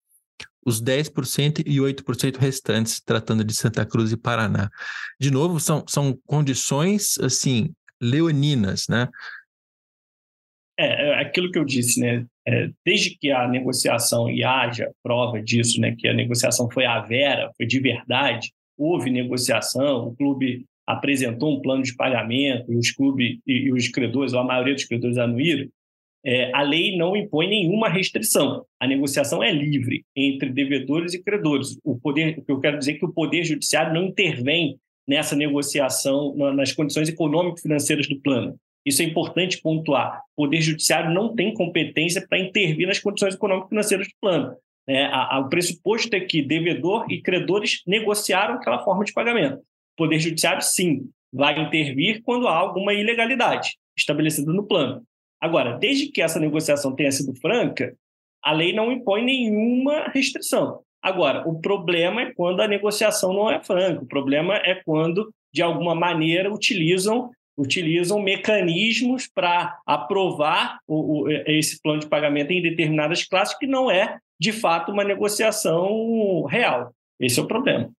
os 10% e 8% restantes, tratando de Santa Cruz e Paraná. De novo, são, são condições, assim, leoninas, né? É, é aquilo que eu disse, né? É, desde que a negociação e haja prova disso, né? Que a negociação foi a vera, foi de verdade, houve negociação, o clube apresentou um plano de pagamento, os clubes e, e os credores, ou a maioria dos credores anuíram, é, a lei não impõe nenhuma restrição. A negociação é livre entre devedores e credores. O poder, o que eu quero dizer é que o poder judiciário não intervém nessa negociação, nas condições econômico-financeiras do plano. Isso é importante pontuar. O poder judiciário não tem competência para intervir nas condições econômico-financeiras do plano. É, a, a, o pressuposto é que devedor e credores negociaram aquela forma de pagamento. O poder judiciário, sim, vai intervir quando há alguma ilegalidade estabelecida no plano. Agora, desde que essa negociação tenha sido franca, a lei não impõe nenhuma restrição. Agora, o problema é quando a negociação não é franca. O problema é quando, de alguma maneira, utilizam utilizam mecanismos para aprovar o, o, esse plano de pagamento em determinadas classes que não é, de fato, uma negociação real. Esse é o problema.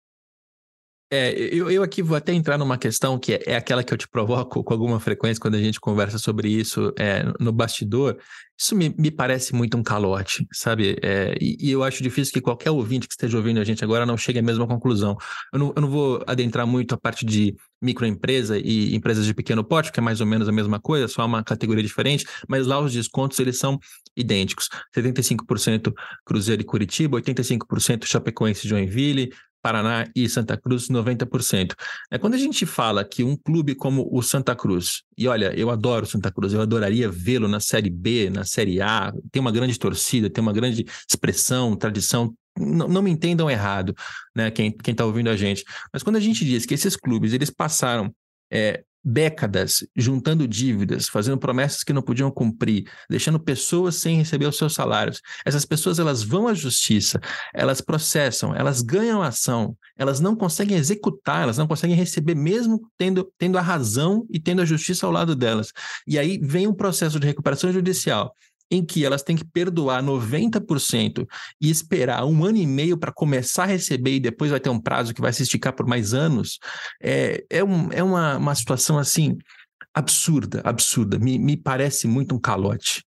É, eu, eu aqui vou até entrar numa questão que é, é, aquela que eu te provoco com alguma frequência quando a gente conversa sobre isso é, no bastidor. Isso me, me, parece muito um calote, sabe? É, e, e, eu acho difícil que qualquer ouvinte que esteja ouvindo a gente agora não chegue à mesma conclusão. Eu não, eu não vou adentrar muito a parte de microempresa e empresas de pequeno porte, que é mais ou menos a mesma coisa, só uma categoria diferente, mas lá os descontos eles são idênticos. 75% Cruzeiro e Curitiba, 85% Chapecoense e Joinville, Paraná e Santa Cruz, 90%. É, quando a gente fala que um clube como o Santa Cruz, e olha, eu adoro o Santa Cruz, eu adoraria vê-lo na Série B, na Série A, tem uma grande torcida, tem uma grande expressão, tradição, não, não me entendam errado, né, quem está ouvindo a gente, mas quando a gente diz que esses clubes, eles passaram é, décadas juntando dívidas, fazendo promessas que não podiam cumprir, deixando pessoas sem receber os seus salários. Essas pessoas elas vão à justiça, elas processam, elas ganham ação, elas não conseguem executar, elas não conseguem receber mesmo tendo, tendo a razão e tendo a justiça ao lado delas. E aí vem um processo de recuperação judicial em que elas têm que perdoar 90% e esperar um ano e meio para começar a receber e depois vai ter um prazo que vai se esticar por mais anos, é, é, um, é uma, uma situação assim absurda, absurda. Me, me parece muito um calote.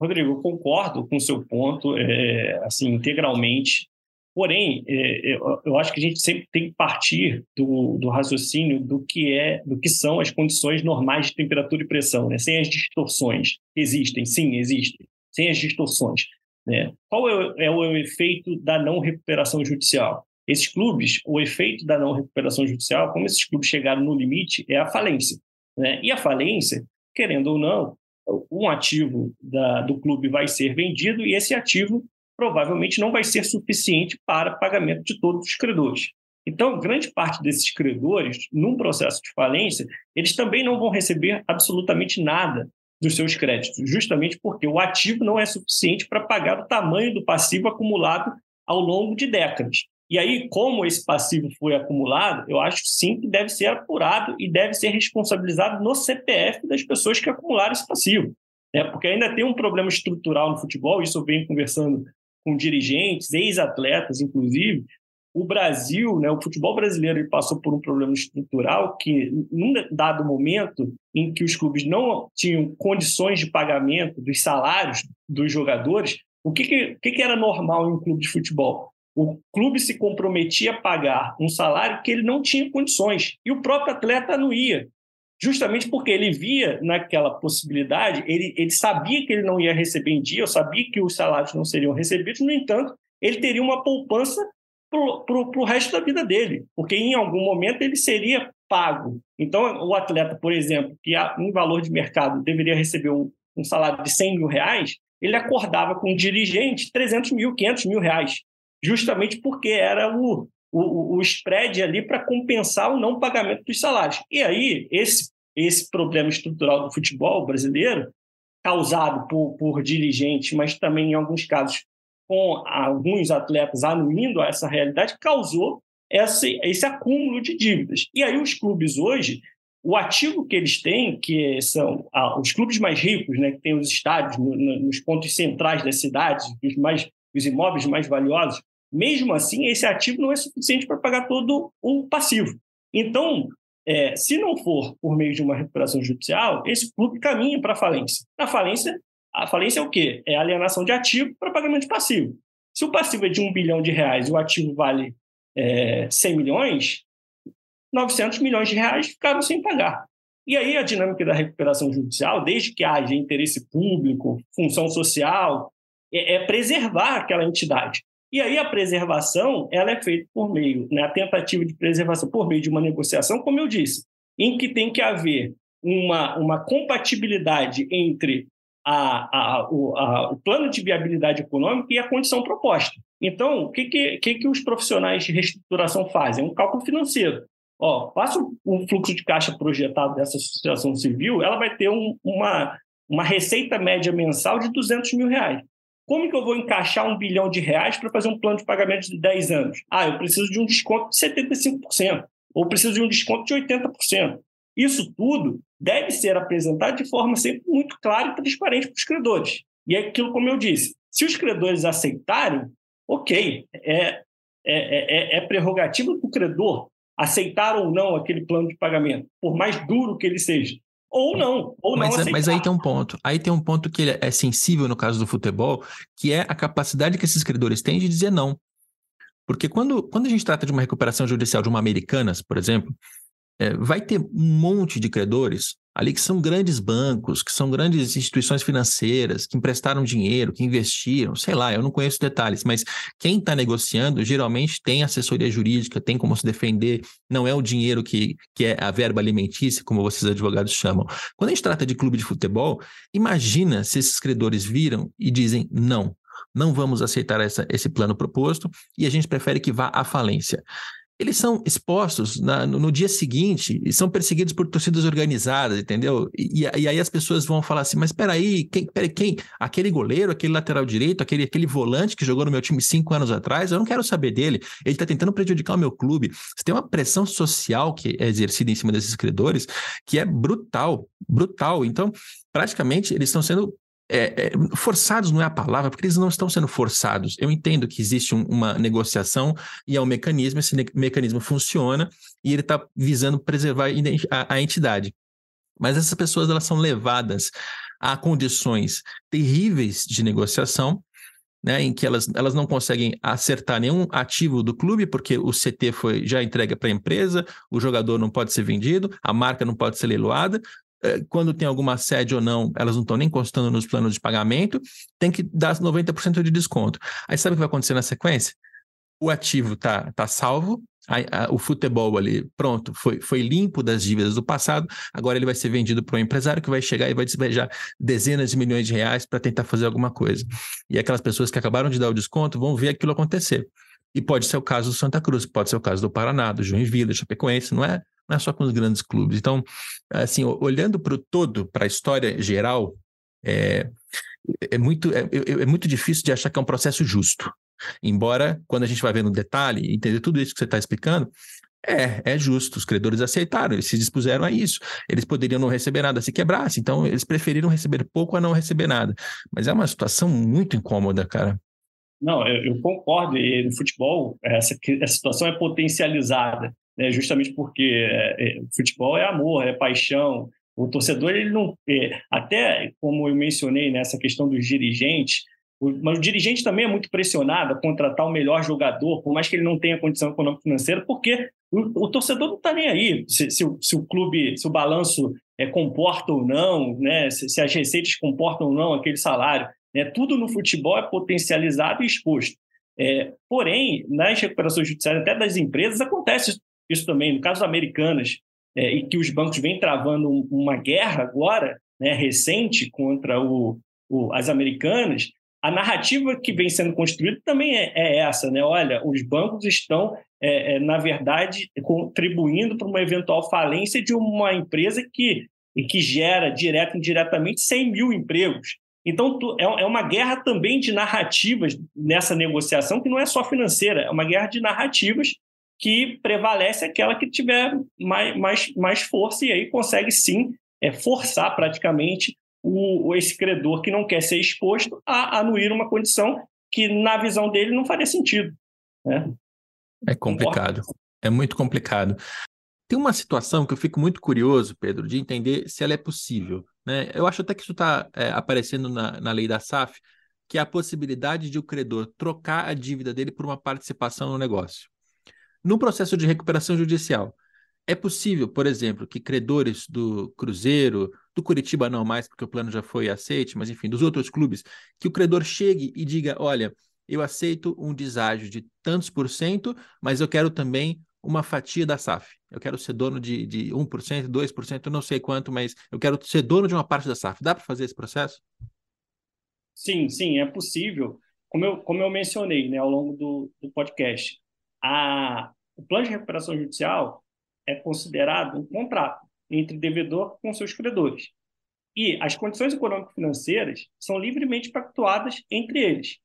Rodrigo, eu concordo com o seu ponto, é, assim, integralmente. Porém, é, eu acho que a gente sempre tem que partir do, do, raciocínio do que é, do que são as condições normais de temperatura e pressão, né? sem as distorções. Existem, sim, existem, sem as distorções. Né? Qual é o, é o efeito da não recuperação judicial? Esses clubes, o efeito da não recuperação judicial, como esses clubes chegaram no limite, é a falência. Né? E a falência, querendo ou não, um ativo da, do clube vai ser vendido e esse ativo provavelmente não vai ser suficiente para pagamento de todos os credores. Então, grande parte desses credores, num processo de falência, eles também não vão receber absolutamente nada dos seus créditos, justamente porque o ativo não é suficiente para pagar o tamanho do passivo acumulado ao longo de décadas. E aí, como esse passivo foi acumulado, eu acho sim que deve ser apurado e deve ser responsabilizado no CPF das pessoas que acumularam esse passivo. É, porque ainda tem um problema estrutural no futebol, isso eu venho conversando com dirigentes, ex-atletas, inclusive, o Brasil, né, o futebol brasileiro, ele passou por um problema estrutural que, num dado momento em que os clubes não tinham condições de pagamento dos salários dos jogadores, o que, que, que, que era normal em um clube de futebol? O clube se comprometia a pagar um salário que ele não tinha condições e o próprio atleta não ia justamente porque ele via naquela possibilidade, ele, ele sabia que ele não ia receber em dia, eu sabia que os salários não seriam recebidos, no entanto, ele teria uma poupança para o resto da vida dele, porque em algum momento ele seria pago. Então, o atleta, por exemplo, que em valor de mercado deveria receber um, um salário de 100 mil reais, ele acordava com um dirigente 300 mil, 500 mil reais, justamente porque era o, o, o spread ali para compensar o não pagamento dos salários. E aí, esse, esse problema estrutural do futebol brasileiro, causado por, por dirigentes, mas também, em alguns casos, com alguns atletas anuindo a essa realidade, causou esse, esse acúmulo de dívidas. E aí os clubes hoje, o ativo que eles têm, que são ah, os clubes mais ricos, né, que têm os estádios no, no, nos pontos centrais das cidades, os, mais, os imóveis mais valiosos, mesmo assim, esse ativo não é suficiente para pagar todo o passivo. Então, é, se não for por meio de uma recuperação judicial, esse clube caminha para a falência. A falência a falência é o quê? É alienação de ativo para pagamento de passivo. Se o passivo é de um bilhão de reais e o ativo vale é, 100 milhões, 900 milhões de reais ficaram sem pagar. E aí a dinâmica da recuperação judicial, desde que haja interesse público, função social, é, é preservar aquela entidade. E aí a preservação ela é feita por meio, né, a tentativa de preservação por meio de uma negociação, como eu disse, em que tem que haver uma, uma compatibilidade entre a, a, o, a, o, plano de viabilidade econômica e a condição proposta. Então, o que, que, que, que os profissionais de reestruturação fazem? Um cálculo financeiro. Ó, passa o fluxo de caixa projetado dessa associação civil, ela vai ter um, uma, uma receita média mensal de 200 mil reais. Como que eu vou encaixar um bilhão de reais para fazer um plano de pagamento de 10 anos? Ah, eu preciso de um desconto de 75%, ou preciso de um desconto de 80%. Isso tudo deve ser apresentado de forma sempre muito clara e transparente para os credores. E é aquilo, como eu disse, se os credores aceitarem, ok, é, é, é, é prerrogativa do credor aceitar ou não aquele plano de pagamento, por mais duro que ele seja. Ou não, ou mas, não aceitar. Mas aí tem um ponto. Aí tem um ponto que é sensível no caso do futebol, que é a capacidade que esses credores têm de dizer não. Porque quando, quando a gente trata de uma recuperação judicial de uma Americanas, por exemplo, é, vai ter um monte de credores ali que são grandes bancos, que são grandes instituições financeiras, que emprestaram dinheiro, que investiram, sei lá, eu não conheço detalhes, mas quem está negociando geralmente tem assessoria jurídica, tem como se defender, não é o dinheiro que, que é a verba alimentícia, como vocês advogados chamam. Quando a gente trata de clube de futebol, imagina se esses credores viram e dizem não. Não vamos aceitar essa, esse plano proposto e a gente prefere que vá à falência eles são expostos na, no, no, dia seguinte e são perseguidos por torcidas organizadas, entendeu? E, e, aí as pessoas vão falar assim, mas peraí, quem, peraí, quem? Aquele goleiro, aquele lateral direito, aquele, aquele volante que jogou no meu time cinco anos atrás, eu não quero saber dele, ele está tentando prejudicar o meu clube. Você tem uma pressão social que é exercida em cima desses credores que é brutal, brutal. Então, praticamente, eles estão sendo é, é, forçados não é a palavra, porque eles não estão sendo forçados. Eu entendo que existe um, uma negociação e é um mecanismo, esse mecanismo funciona e ele está visando preservar a, a, entidade. Mas essas pessoas elas são levadas a condições terríveis de negociação, né, em que elas, elas não conseguem acertar nenhum ativo do clube, porque o CT foi já entregue para a empresa, o jogador não pode ser vendido, a marca não pode ser leiloada, quando tem alguma sede ou não, elas não estão nem constando nos planos de pagamento, tem que dar 90% de desconto. Aí sabe o que vai acontecer na sequência? O ativo está tá salvo, a, a, o futebol ali, pronto, foi, foi limpo das dívidas do passado, agora ele vai ser vendido para um empresário que vai chegar e vai despejar dezenas de milhões de reais para tentar fazer alguma coisa. E aquelas pessoas que acabaram de dar o desconto vão ver aquilo acontecer. E pode ser o caso do Santa Cruz, pode ser o caso do Paraná, do Joinville, do Chapecoense, não é não é só com os grandes clubes. Então, assim, olhando para o todo, para a história geral, é, é, muito, é, é, é, muito difícil de achar que é um processo justo. Embora, quando a gente vai ver no detalhe, entender tudo isso que você está explicando, é, é justo. Os credores aceitaram, eles se dispuseram a isso. Eles poderiam não receber nada se quebrasse, então eles preferiram receber pouco a não receber nada. Mas é uma situação muito incômoda, cara. Não, eu, eu concordo. E no futebol, essa, essa situação é potencializada, né? justamente porque é, é, futebol é amor, é paixão. O torcedor, ele não. É, até como eu mencionei nessa questão dos dirigentes, o, mas o dirigente também é muito pressionado a contratar o melhor jogador, por mais que ele não tenha condição econômica financeira, porque o, o torcedor não está nem aí se, se, se, o clube, se o balanço é, comporta ou não, né? se, se as receitas comportam ou não aquele salário. Né? Tudo no futebol é potencializado e exposto. É, porém, nas recuperações judiciais, até das empresas, acontece isso também. No caso americanas, é, e que os bancos vêm travando uma guerra agora, né, recente, contra o, o, as americanas, a narrativa que vem sendo construída também é, é essa, né? Olha, os bancos estão, é, é, na verdade, contribuindo para uma eventual falência de uma empresa que, que gera, direto e indiretamente, 100 mil empregos. Então, é, é uma guerra também de narrativas nessa negociação, que não é só financeira, é uma guerra de narrativas que prevalece aquela que tiver mais, mais, mais força e aí consegue sim é, forçar praticamente o, esse credor que não quer ser exposto a anuir uma condição que, na visão dele, não faria sentido. Né? É complicado. É muito complicado. Tem uma situação que eu fico muito curioso, Pedro, de entender se ela é possível. Né? Eu acho até que isso está é, aparecendo na, na lei da SAF, que é a possibilidade de o credor trocar a dívida dele por uma participação no negócio. No processo de recuperação judicial, é possível, por exemplo, que credores do Cruzeiro, do Curitiba não mais, porque o plano já foi aceito, mas enfim, dos outros clubes, que o credor chegue e diga: olha, eu aceito um deságio de tantos por cento, mas eu quero também uma fatia da SAF. Eu quero ser dono de, de 1%, 2%, eu não sei quanto, mas eu quero ser dono de uma parte da SAF. Dá para fazer esse processo? Sim, sim, é possível. Como eu, como eu mencionei né, ao longo do, do podcast, a, o plano de recuperação judicial é considerado um contrato entre devedor com seus credores. E as condições econômico-financeiras são livremente pactuadas entre eles.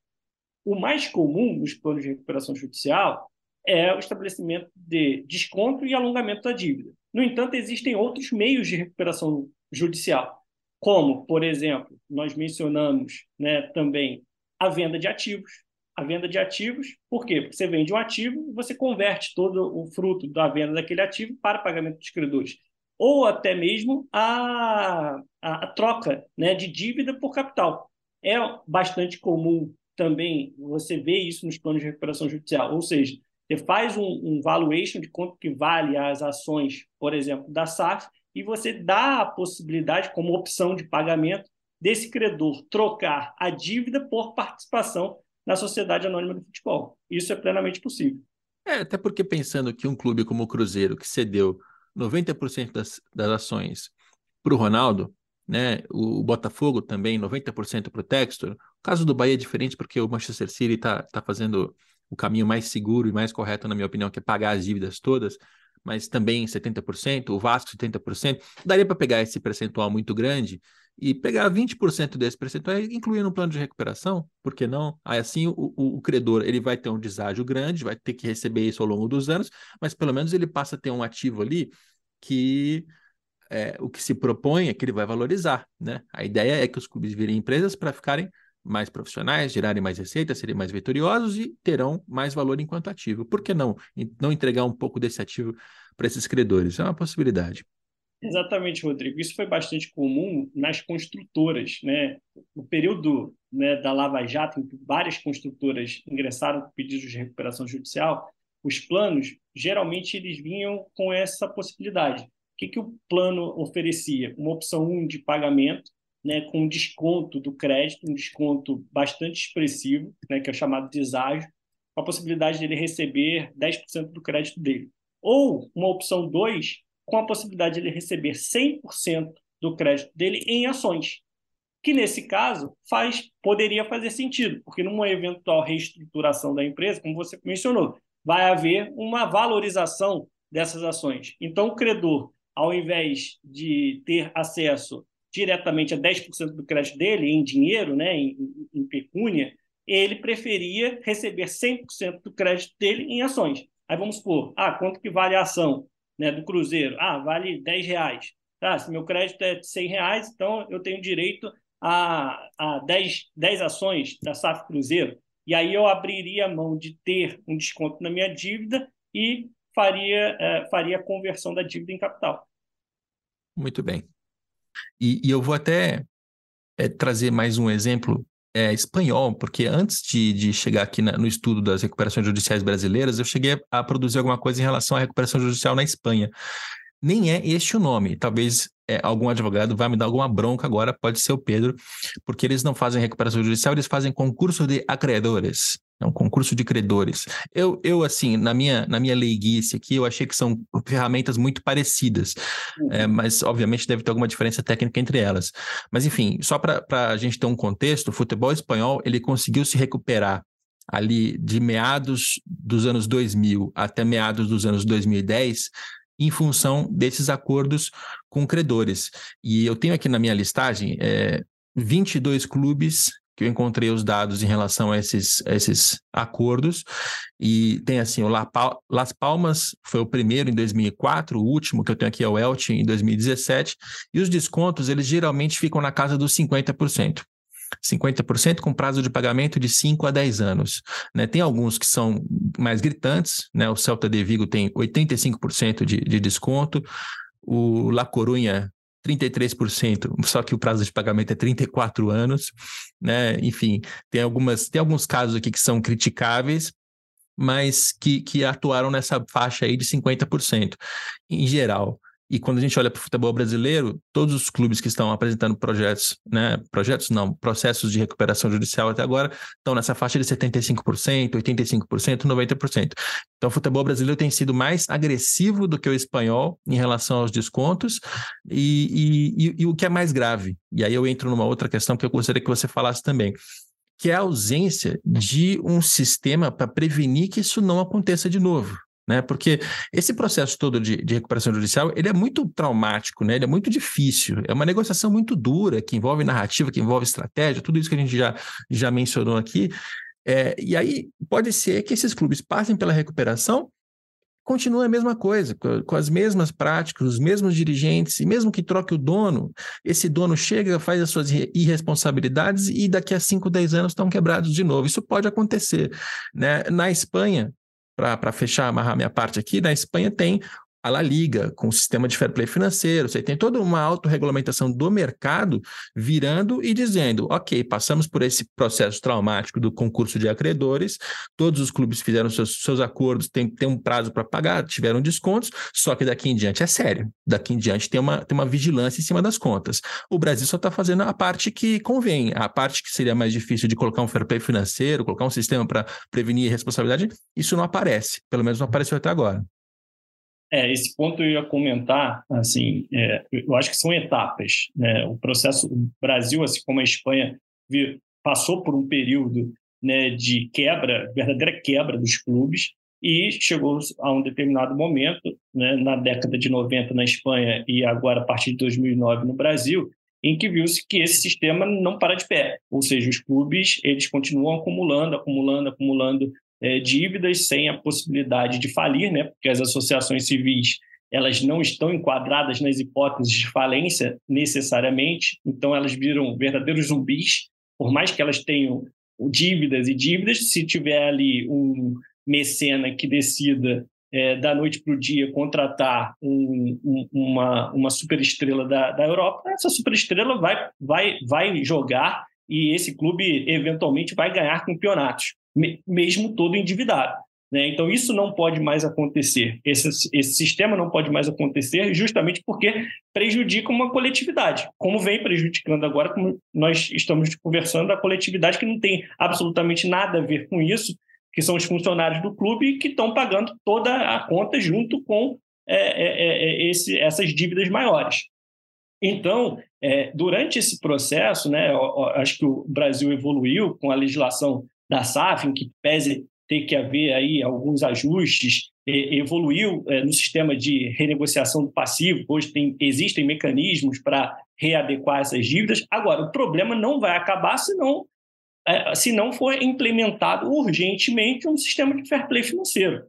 O mais comum nos planos de recuperação judicial é o estabelecimento de desconto e alongamento da dívida. No entanto, existem outros meios de recuperação judicial, como, por exemplo, nós mencionamos né, também a venda de ativos. A venda de ativos, por quê? Porque você vende um ativo e você converte todo o fruto da venda daquele ativo para pagamento dos credores ou até mesmo a, a, a troca né, de dívida por capital. É bastante comum também você ver isso nos planos de recuperação judicial, ou seja, você faz um, um valuation de quanto que vale as ações, por exemplo, da SAF, e você dá a possibilidade, como opção de pagamento, desse credor trocar a dívida por participação na sociedade anônima do futebol. Isso é plenamente possível. É, até porque pensando que um clube como o Cruzeiro, que cedeu 90% das, das ações para o Ronaldo, né? O, Botafogo também, 90% para o Textor. O caso do Bahia é diferente porque o Manchester City está tá fazendo o caminho mais seguro e mais correto, na minha opinião, que é pagar as dívidas todas, mas também 70%, o Vasco 70%. Daria para pegar esse percentual muito grande e pegar 20% desse percentual e incluir no plano de recuperação, por que não? Aí assim o, o, credor ele vai ter um deságio grande, vai ter que receber isso ao longo dos anos, mas pelo menos ele passa a ter um ativo ali que é, o que se propõe é que ele vai valorizar, né? A ideia é que os clubes virem empresas para ficarem mais profissionais, gerarem mais receitas, serem mais vitoriosos e terão mais valor enquanto ativo. Por que não não entregar um pouco desse ativo para esses credores? É uma possibilidade. Exatamente, Rodrigo. Isso foi bastante comum nas construtoras. Né? No período né, da Lava Jato, em que várias construtoras ingressaram com pedidos de recuperação judicial, os planos, geralmente, eles vinham com essa possibilidade. O que, que o plano oferecia? Uma opção 1 um de pagamento, né, com desconto do crédito, um desconto bastante expressivo, né, que é o chamado deságio, com a possibilidade dele receber 10% do crédito dele. Ou uma opção 2, com a possibilidade de ele receber 100% do crédito dele em ações, que nesse caso faz poderia fazer sentido, porque numa eventual reestruturação da empresa, como você mencionou, vai haver uma valorização dessas ações. Então, o credor, ao invés de ter acesso diretamente a 10% do crédito dele em dinheiro, né, em, em pecúnia, ele preferia receber 100% do crédito dele em ações. Aí vamos supor, ah, quanto que vale a ação? né, do Cruzeiro, ah, vale 10 reais. Tá, se meu crédito é de 100 reais, então eu tenho direito a, a 10, 10 ações da SAF Cruzeiro. e aí eu abriria mão de ter um desconto na minha dívida e faria, é, faria a conversão da dívida em capital. Muito bem. E, e eu vou até é, trazer mais um exemplo é, espanhol, porque antes de, de chegar aqui na, no estudo das recuperações judiciais brasileiras, eu cheguei a produzir alguma coisa em relação à recuperação judicial na Espanha. Nem é este o nome. Talvez é, algum advogado vai me dar alguma bronca agora, pode ser o Pedro, porque eles não fazem recuperação judicial, eles fazem concurso de acreedores. É um concurso de credores. Eu, eu assim, na minha, na minha leiguice aqui, eu achei que são ferramentas muito parecidas, uhum. é, mas obviamente deve ter alguma diferença técnica entre elas. Mas enfim, só para a gente ter um contexto, o futebol espanhol ele conseguiu se recuperar ali de meados dos anos 2000 até meados dos anos 2010 em função desses acordos com credores. E eu tenho aqui na minha listagem é, 22 clubes que eu encontrei os dados em relação a esses, a esses acordos, e tem assim, o Las Palmas foi o primeiro em 2004, o último que eu tenho aqui é o Elche em 2017, e os descontos, eles geralmente ficam na casa dos 50%. 50% com prazo de pagamento de 5 a 10 anos. Né? Tem alguns que são mais gritantes, né? o Celta de Vigo tem 85% de, de desconto, o La Corunha 33%, só que o prazo de pagamento é 34 anos, né? Enfim, tem algumas, tem alguns casos aqui que são criticáveis, mas que, que atuaram nessa faixa aí de 50% em geral. E quando a gente olha para o futebol brasileiro, todos os clubes que estão apresentando projetos, né, projetos não, processos de recuperação judicial até agora, estão nessa faixa de 75%, 85%, 90%. Então, o futebol brasileiro tem sido mais agressivo do que o espanhol em relação aos descontos, e, e, e, e o que é mais grave, e aí eu entro numa outra questão que eu gostaria que você falasse também, que é a ausência de um sistema para prevenir que isso não aconteça de novo né? Porque esse processo todo de, de, recuperação judicial, ele é muito traumático, né? Ele é muito difícil, é uma negociação muito dura, que envolve narrativa, que envolve estratégia, tudo isso que a gente já, já mencionou aqui. É, e aí pode ser que esses clubes passem pela recuperação continua a mesma coisa, com as mesmas práticas, os mesmos dirigentes, e mesmo que troque o dono, esse dono chega, faz as suas irresponsabilidades e daqui a 5, 10 anos estão quebrados de novo. Isso pode acontecer. Né? Na Espanha, para fechar, amarrar minha parte aqui, na Espanha tem a La Liga, com o sistema de fair play financeiro, você tem toda uma autorregulamentação do mercado virando e dizendo, ok, passamos por esse processo traumático do concurso de acreedores, todos os clubes fizeram seus, seus acordos, tem, tem um prazo para pagar, tiveram descontos, só que daqui em diante é sério, daqui em diante tem uma, tem uma vigilância em cima das contas. O Brasil só está fazendo a parte que convém, a parte que seria mais difícil de colocar um fair play financeiro, colocar um sistema para prevenir responsabilidade, isso não aparece, pelo menos não apareceu até agora. É, esse ponto eu ia comentar, assim, é, eu acho que são etapas. Né? O processo, o Brasil, assim como a Espanha, passou por um período né, de quebra, verdadeira quebra dos clubes, e chegou a um determinado momento, né, na década de 90 na Espanha e agora a partir de 2009 no Brasil, em que viu-se que esse sistema não para de pé, ou seja, os clubes eles continuam acumulando, acumulando, acumulando é, dívidas sem a possibilidade de falir, né? porque as associações civis elas não estão enquadradas nas hipóteses de falência necessariamente, então elas viram verdadeiros zumbis, por mais que elas tenham dívidas e dívidas, se tiver ali um mecena que decida é, da noite para o dia contratar um, um, uma, uma superestrela da, da Europa, essa superestrela vai, vai, vai jogar e esse clube eventualmente vai ganhar campeonatos mesmo todo endividado. Né? Então, isso não pode mais acontecer. Esse, esse sistema não pode mais acontecer justamente porque prejudica uma coletividade, como vem prejudicando agora, como nós estamos conversando, a coletividade que não tem absolutamente nada a ver com isso, que são os funcionários do clube que estão pagando toda a conta junto com é, é, é, é esse, essas dívidas maiores. Então, é, durante esse processo, né, eu, eu acho que o Brasil evoluiu com a legislação da SAF, em que pese ter que haver aí alguns ajustes, evoluiu é, no sistema de renegociação do passivo, hoje tem, existem mecanismos para readequar essas dívidas. Agora, o problema não vai acabar se não, é, se não for implementado urgentemente um sistema de fair play financeiro.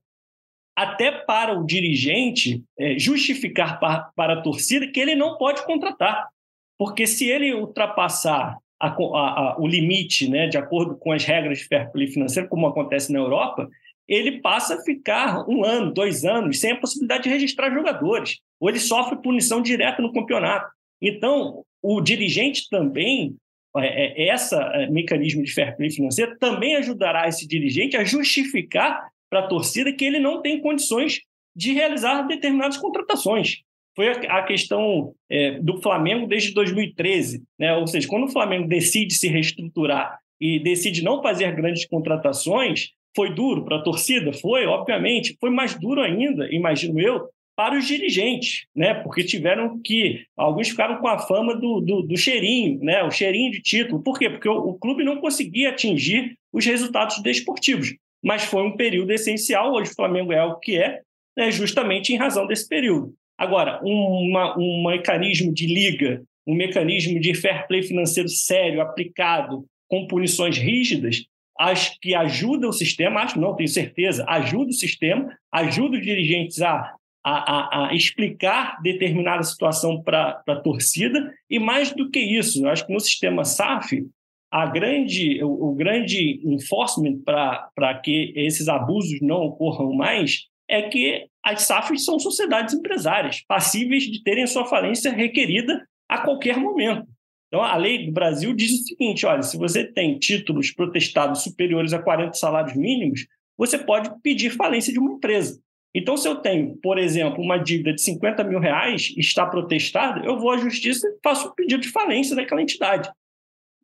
Até para o dirigente é, justificar para, para a torcida que ele não pode contratar. Porque se ele ultrapassar a, a, o limite, né, de acordo com as regras de fair play financeiro, como acontece na Europa, ele passa a ficar um ano, dois anos, sem a possibilidade de registrar jogadores, ou ele sofre punição direta no campeonato. Então, o dirigente também, é, é, é, mecanismo de fair play financeiro, também ajudará esse dirigente a justificar para a torcida que ele não tem condições de realizar determinadas contratações. Foi a, questão é, do Flamengo desde 2013, né? ou seja, quando o Flamengo decide se reestruturar e decide não fazer grandes contratações, foi duro para a torcida? Foi, obviamente. Foi mais duro ainda, imagino eu, para os dirigentes, né? Porque tiveram que. Alguns ficaram com a fama do, do, do cheirinho, né? O cheirinho de título. Por quê? Porque o, o, clube não conseguia atingir os resultados desportivos. Mas foi um período essencial. Hoje o Flamengo é o que é, né? justamente em razão desse período. Agora, uma, um mecanismo de liga, um mecanismo de fair play financeiro sério, aplicado, com punições rígidas, acho que ajuda o sistema, acho não, tenho certeza, ajuda o sistema, ajuda os dirigentes a, a, a explicar determinada situação para a torcida, e mais do que isso, acho que no sistema SAF, a grande, o, o grande enforcement para que esses abusos não ocorram mais é que as SAFs são sociedades empresárias, passíveis de terem sua falência requerida a qualquer momento. Então, a lei do Brasil diz o seguinte: olha, se você tem títulos protestados superiores a 40 salários mínimos, você pode pedir falência de uma empresa. Então, se eu tenho, por exemplo, uma dívida de 50 mil reais e está protestada, eu vou à justiça e faço um pedido de falência daquela entidade.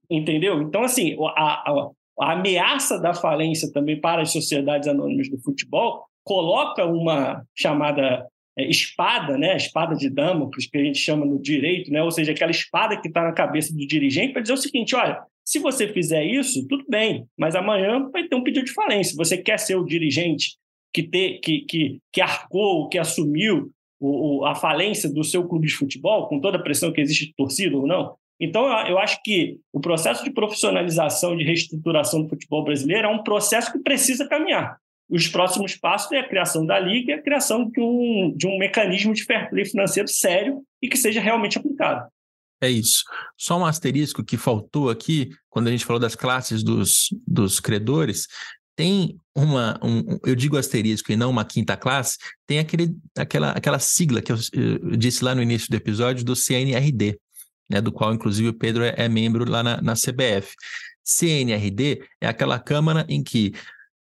Entendeu? Então, assim, a, a, a ameaça da falência também para as sociedades anônimas do futebol coloca uma chamada é, espada, né, a espada de Damocles, que a gente chama no direito, né, ou seja, aquela espada que está na cabeça do dirigente para dizer o seguinte: olha, se você fizer isso, tudo bem, mas amanhã vai ter um pedido de falência. Você quer ser o dirigente que, te, que, que, que arcou, que assumiu o, o, a falência do seu clube de futebol, com toda a pressão que existe de torcida ou não? Então, eu acho que o processo de profissionalização, de reestruturação do futebol brasileiro é um processo que precisa caminhar os próximos passos é a criação da liga e a criação de um, de um mecanismo de fair play financeiro sério e que seja realmente aplicado. É isso. Só um asterisco que faltou aqui, quando a gente falou das classes dos, dos credores, tem uma, um, eu digo asterisco e não uma quinta classe, tem aquele, aquela, aquela sigla que eu, eu disse lá no início do episódio do CNRD, né, do qual inclusive o Pedro é, é membro lá na, na CBF. CNRD é aquela câmara em que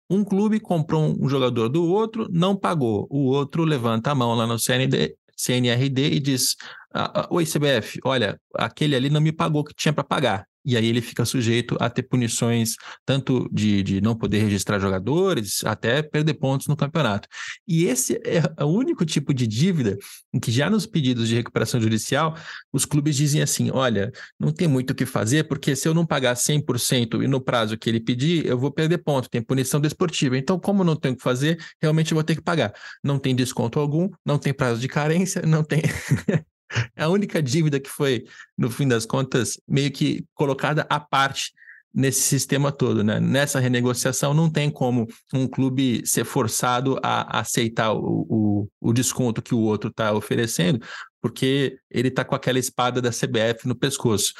um clube comprou um jogador do outro, não pagou. O outro levanta a mão lá no CND, CNRD e diz: ah, ah, Oi, CBF, olha, aquele ali não me pagou o que tinha para pagar e aí ele fica sujeito a ter punições tanto de, de não poder registrar jogadores, até perder pontos no campeonato. E esse é o único tipo de dívida em que já nos pedidos de recuperação judicial, os clubes dizem assim, olha, não tem muito o que fazer, porque se eu não pagar 100% e no prazo que ele pedir, eu vou perder ponto, tem punição desportiva. Então, como não tenho o que fazer, realmente eu vou ter que pagar. Não tem desconto algum, não tem prazo de carência, não tem... É a única dívida que foi, no fim das contas, meio que colocada à parte nesse sistema todo, né? Nessa renegociação não tem como um clube ser forçado a aceitar o, o, o desconto que o outro está oferecendo, porque ele está com aquela espada da CBF no pescoço.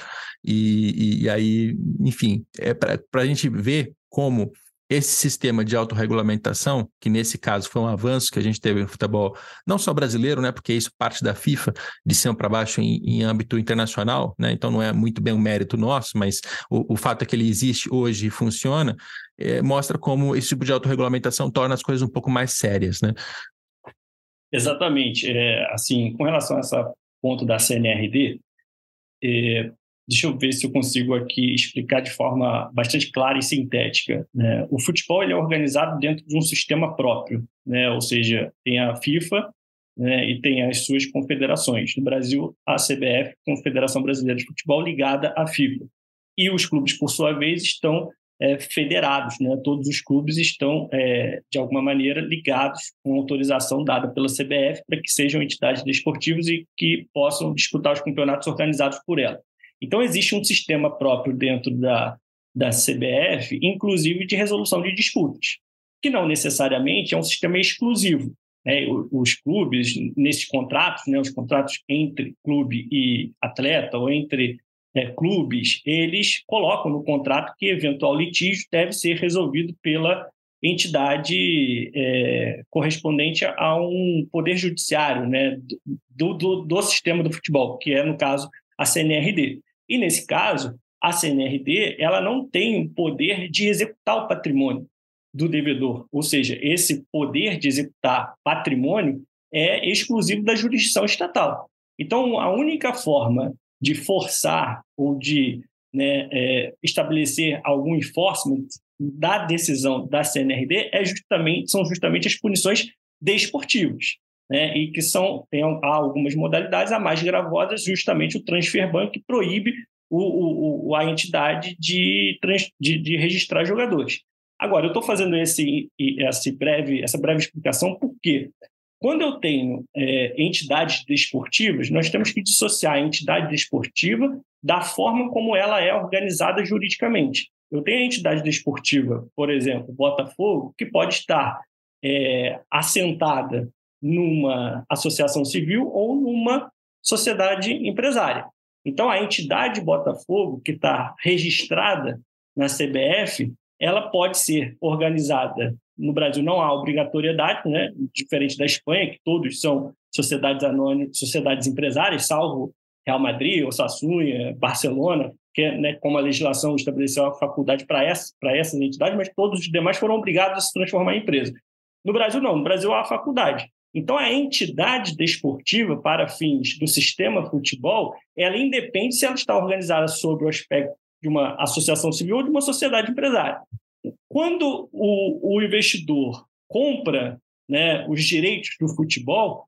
E, e aí, enfim, é para a gente ver como esse sistema de autorregulamentação, que nesse caso foi um avanço que a gente teve no futebol, não só brasileiro, né, porque isso parte da FIFA, de cima para baixo em, em, âmbito internacional, né, então não é muito bem um mérito nosso, mas o, o fato é que ele existe hoje e funciona, é, mostra como esse tipo de autorregulamentação torna as coisas um pouco mais sérias, né? Exatamente. É, assim, com relação a esse ponto da CNRD, é, Deixa eu ver se eu consigo aqui explicar de forma bastante clara e sintética. Né? O futebol ele é organizado dentro de um sistema próprio, né? ou seja, tem a FIFA né? e tem as suas confederações. No Brasil, a CBF, Confederação Brasileira de Futebol, ligada à FIFA. E os clubes, por sua vez, estão é, federados, né? todos os clubes estão, é, de alguma maneira, ligados com autorização dada pela CBF para que sejam entidades desportivas e que possam disputar os campeonatos organizados por ela. Então, existe um sistema próprio dentro da, da CBF, inclusive de resolução de disputas, que não necessariamente é um sistema exclusivo. Né? Os clubes, nesses contratos, né, os contratos entre clube e atleta, ou entre é, clubes, eles colocam no contrato que eventual litígio deve ser resolvido pela entidade é, correspondente a um poder judiciário né, do, do, do sistema do futebol, que é, no caso, a CNRD. E, nesse caso, a CNRD ela não tem o poder de executar o patrimônio do devedor, ou seja, esse poder de executar patrimônio é exclusivo da jurisdição estatal. Então, a única forma de forçar ou de né, é, estabelecer algum enforcement da decisão da CNRD é justamente, são justamente as punições desportivas, né, e que são tem algumas modalidades, a mais gravosa justamente o transfer ban que proíbe o, o, a entidade de, de, de registrar jogadores. Agora, eu estou fazendo esse, esse breve, essa breve explicação porque quando eu tenho é, entidades desportivas, nós temos que dissociar a entidade desportiva da forma como ela é organizada juridicamente. Eu tenho a entidade desportiva, por exemplo, Botafogo, que pode estar é, assentada numa associação civil ou numa sociedade empresária. Então, a entidade Botafogo, que está registrada na CBF, ela pode ser organizada. No Brasil não há obrigatoriedade, né? diferente da Espanha, que todos são sociedades anônimas, sociedades empresárias, salvo Real Madrid, Osasuna, Barcelona, que né, como a legislação estabeleceu a faculdade para essa, essas entidades, mas todos os demais foram obrigados a se transformar em empresa. No Brasil, não. No Brasil, há a faculdade. Então, a entidade desportiva, para fins do sistema futebol, ela independe se ela está organizada sobre o aspecto de uma associação civil ou de uma sociedade empresária. Quando o, o investidor compra né, os direitos do futebol,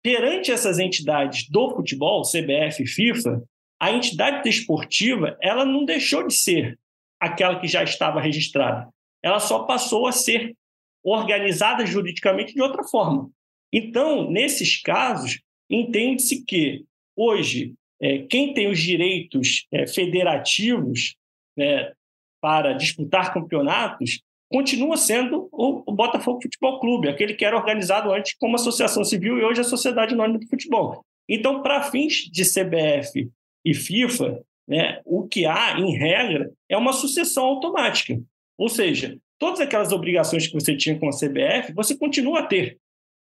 perante essas entidades do futebol, CBF e FIFA, a entidade desportiva ela não deixou de ser aquela que já estava registrada. Ela só passou a ser organizada juridicamente de outra forma. Então, nesses casos, entende-se que hoje é, quem tem os direitos é, federativos né, para disputar campeonatos continua sendo o, o, Botafogo Futebol Clube, aquele que era organizado antes como associação civil e hoje a Sociedade Anônima do Futebol. Então, para fins de CBF e FIFA, né, o que há, em regra, é uma sucessão automática. Ou seja, todas aquelas obrigações que você tinha com a CBF, você continua a ter,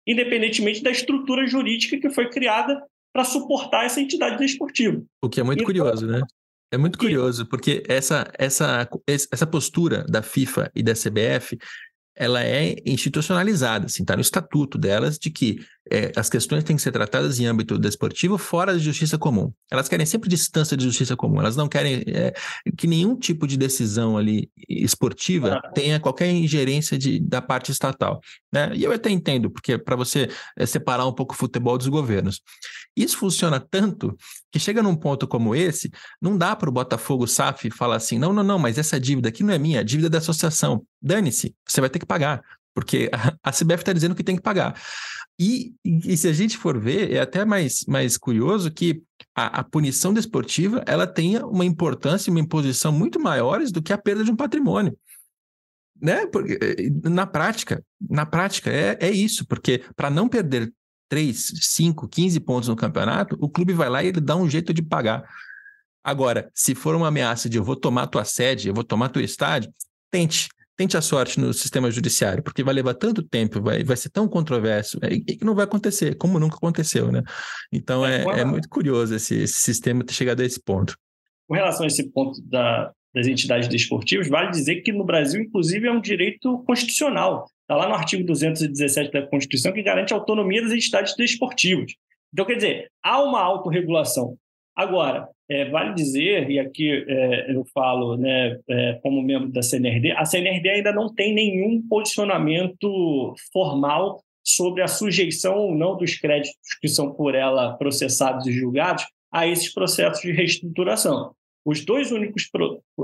independentemente da estrutura jurídica que foi criada para suportar essa entidade desportiva. O que é muito então, curioso, né? É muito curioso, porque essa, essa, essa postura da FIFA e da CBF ela é institucionalizada, assim, está no estatuto delas de que é, as questões têm que ser tratadas em âmbito desportivo fora da justiça comum. Elas querem sempre distância de justiça comum, elas não querem é, que nenhum tipo de decisão ali esportiva tenha qualquer ingerência de, da parte estatal. Né? E eu até entendo, porque para você é, separar um pouco o futebol dos governos. Isso funciona tanto que chega num ponto como esse, não dá para o Botafogo SAF falar assim: não, não, não, mas essa dívida aqui não é minha, é dívida da associação. Dane-se, você vai ter que pagar, porque a, CBF está dizendo que tem que pagar. E, e, se a gente for ver, é até mais, mais curioso que a, a, punição desportiva ela tenha uma importância e uma imposição muito maiores do que a perda de um patrimônio. Né? Porque, eh, na prática, na prática é, é isso, porque para não perder 3, 5, 15 pontos no campeonato, o clube vai lá e ele dá um jeito de pagar. Agora, se for uma ameaça de eu vou tomar tua sede, eu vou tomar teu estádio, tente. Tente a sorte no sistema judiciário, porque vai levar tanto tempo, vai, vai ser tão controverso, é, que não vai acontecer, como nunca aconteceu, né? Então é, é, é muito curioso esse, esse, sistema ter chegado a esse ponto. Com relação a esse ponto da, das entidades desportivas, vale dizer que no Brasil, inclusive, é um direito constitucional. Está lá no artigo 217 da Constituição que garante a autonomia das entidades desportivas. Então, quer dizer, há uma autorregulação. Agora, é, vale dizer, e aqui é, eu falo né, é, como membro da CNRD, a CNRD ainda não tem nenhum posicionamento formal sobre a sujeição ou não dos créditos que são por ela processados e julgados a esses processos de reestruturação. Os dois únicos,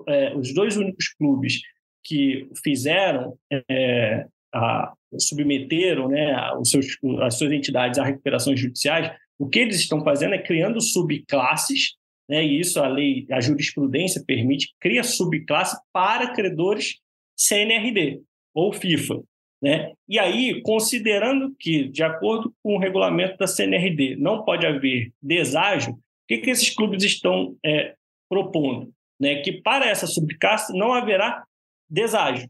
é, os dois únicos clubes que fizeram é, a, submeteram né, os seus, as suas entidades a recuperações judiciais, o que eles estão fazendo é criando subclasses, né, e isso a lei, a jurisprudência permite, cria subclasse para credores CNRD ou FIFA. Né? E aí, considerando que, de acordo com o regulamento da CNRD, não pode haver deságio, o que, que esses clubes estão é, propondo né, que para essa subcasta não haverá deságio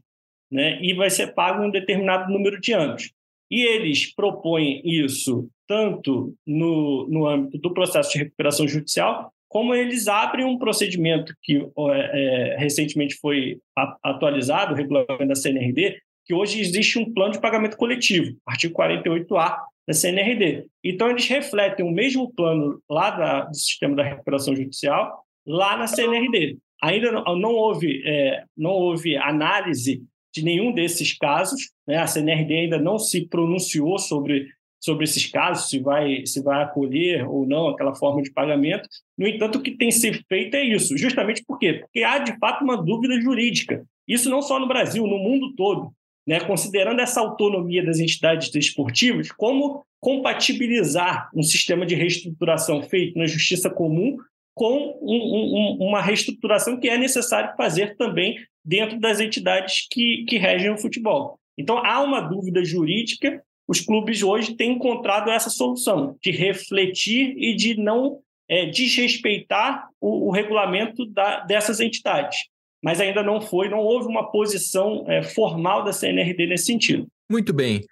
né, e vai ser pago um determinado número de anos. E eles propõem isso tanto no, no âmbito do processo de recuperação judicial, como eles abrem um procedimento que é, é, recentemente foi atualizado, o regulamento da CNRD, que hoje existe um plano de pagamento coletivo, artigo 48A da CNRD. Então, eles refletem o mesmo plano lá da, do sistema da recuperação judicial, lá na CNRD. Ainda não, não houve, é, não houve análise de nenhum desses casos, né? a CNRD ainda não se pronunciou sobre sobre esses casos, se vai, se vai acolher ou não aquela forma de pagamento. No entanto, o que tem sido feito é isso. Justamente por quê? Porque há, de fato, uma dúvida jurídica. Isso não só no Brasil, no mundo todo. Né? Considerando essa autonomia das entidades desportivas, como compatibilizar um sistema de reestruturação feito na justiça comum com um, um, uma reestruturação que é necessário fazer também dentro das entidades que, que regem o futebol. Então, há uma dúvida jurídica os clubes hoje têm encontrado essa solução de refletir e de não é, desrespeitar o, o regulamento da, dessas entidades. Mas ainda não foi, não houve uma posição é, formal da CNRD nesse sentido. Muito bem.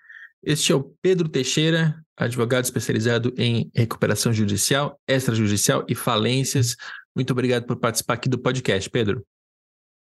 Este é o Pedro Teixeira, advogado especializado em recuperação judicial, extrajudicial e falências. Muito obrigado por participar aqui do podcast, Pedro.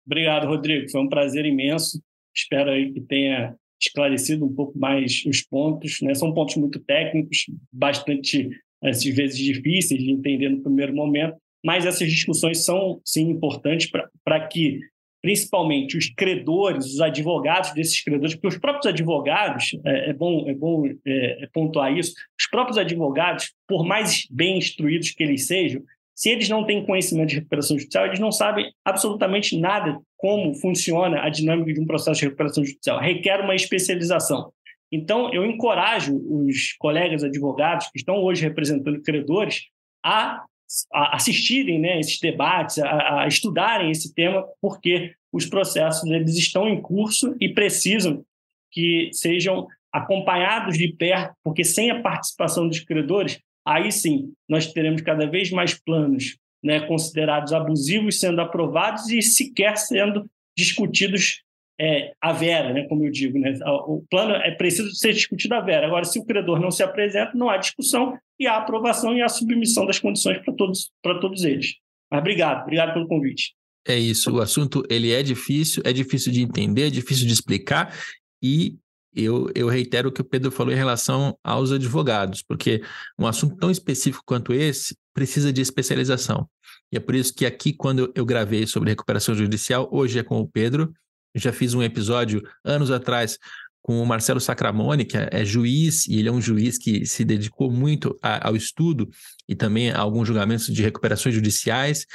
Obrigado, Rodrigo. Foi um prazer imenso. Espero aí que tenha esclarecido um pouco mais os pontos. Né? São pontos muito técnicos, bastante, às vezes, difíceis de entender no primeiro momento, mas essas discussões são, sim, importantes para que, principalmente, os credores, os advogados desses credores, porque os próprios advogados, é, é bom, é bom é, é pontuar isso, os próprios advogados, por mais bem instruídos que eles sejam, se eles não têm conhecimento de recuperação judicial, eles não sabem absolutamente nada como funciona a dinâmica de um processo de recuperação judicial. Requer uma especialização. Então, eu encorajo os colegas advogados que estão hoje representando credores a, assistirem né, esses debates, a, a, estudarem esse tema, porque os processos eles estão em curso e precisam que sejam acompanhados de perto, porque sem a participação dos credores, aí sim nós teremos cada vez mais planos né, considerados abusivos sendo aprovados e sequer sendo discutidos é, a vera, né, como eu digo. Né? O plano é preciso ser discutido a vera. Agora, se o credor não se apresenta, não há discussão e há aprovação e a submissão das condições para todos, para todos eles. Mas obrigado, obrigado pelo convite. É isso, o assunto ele é difícil, é difícil de entender, é difícil de explicar e eu, eu reitero o que o Pedro falou em relação aos advogados, porque um assunto tão específico quanto esse precisa de especialização. E é por isso que aqui, quando eu gravei sobre recuperação judicial, hoje é com o Pedro. Eu já fiz um episódio anos atrás com o Marcelo Sacramone, que é, é juiz, e ele é um juiz que se dedicou muito a, ao estudo e também a alguns julgamentos de recuperações judiciais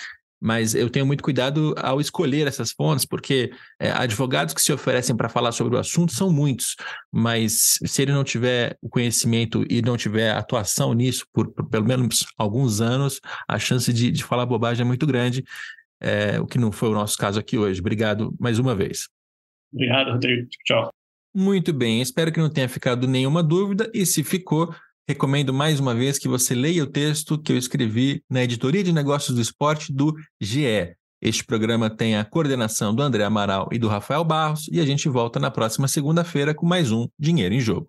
mas eu tenho muito cuidado ao escolher essas fontes, porque é, advogados que se oferecem para falar sobre o assunto são muitos, mas se ele não tiver o conhecimento e não tiver atuação nisso por, por pelo menos alguns anos, a chance de, de falar bobagem é muito grande, é, o que não foi o nosso caso aqui hoje. Obrigado mais uma vez. Obrigado, Rodrigo. Tchau. Muito bem, espero que não tenha ficado nenhuma dúvida, e se ficou, Recomendo mais uma vez que você leia o texto que eu escrevi na Editoria de Negócios do Esporte do GE. Este programa tem a coordenação do André Amaral e do Rafael Barros e a gente volta na próxima segunda-feira com mais um Dinheiro em Jogo.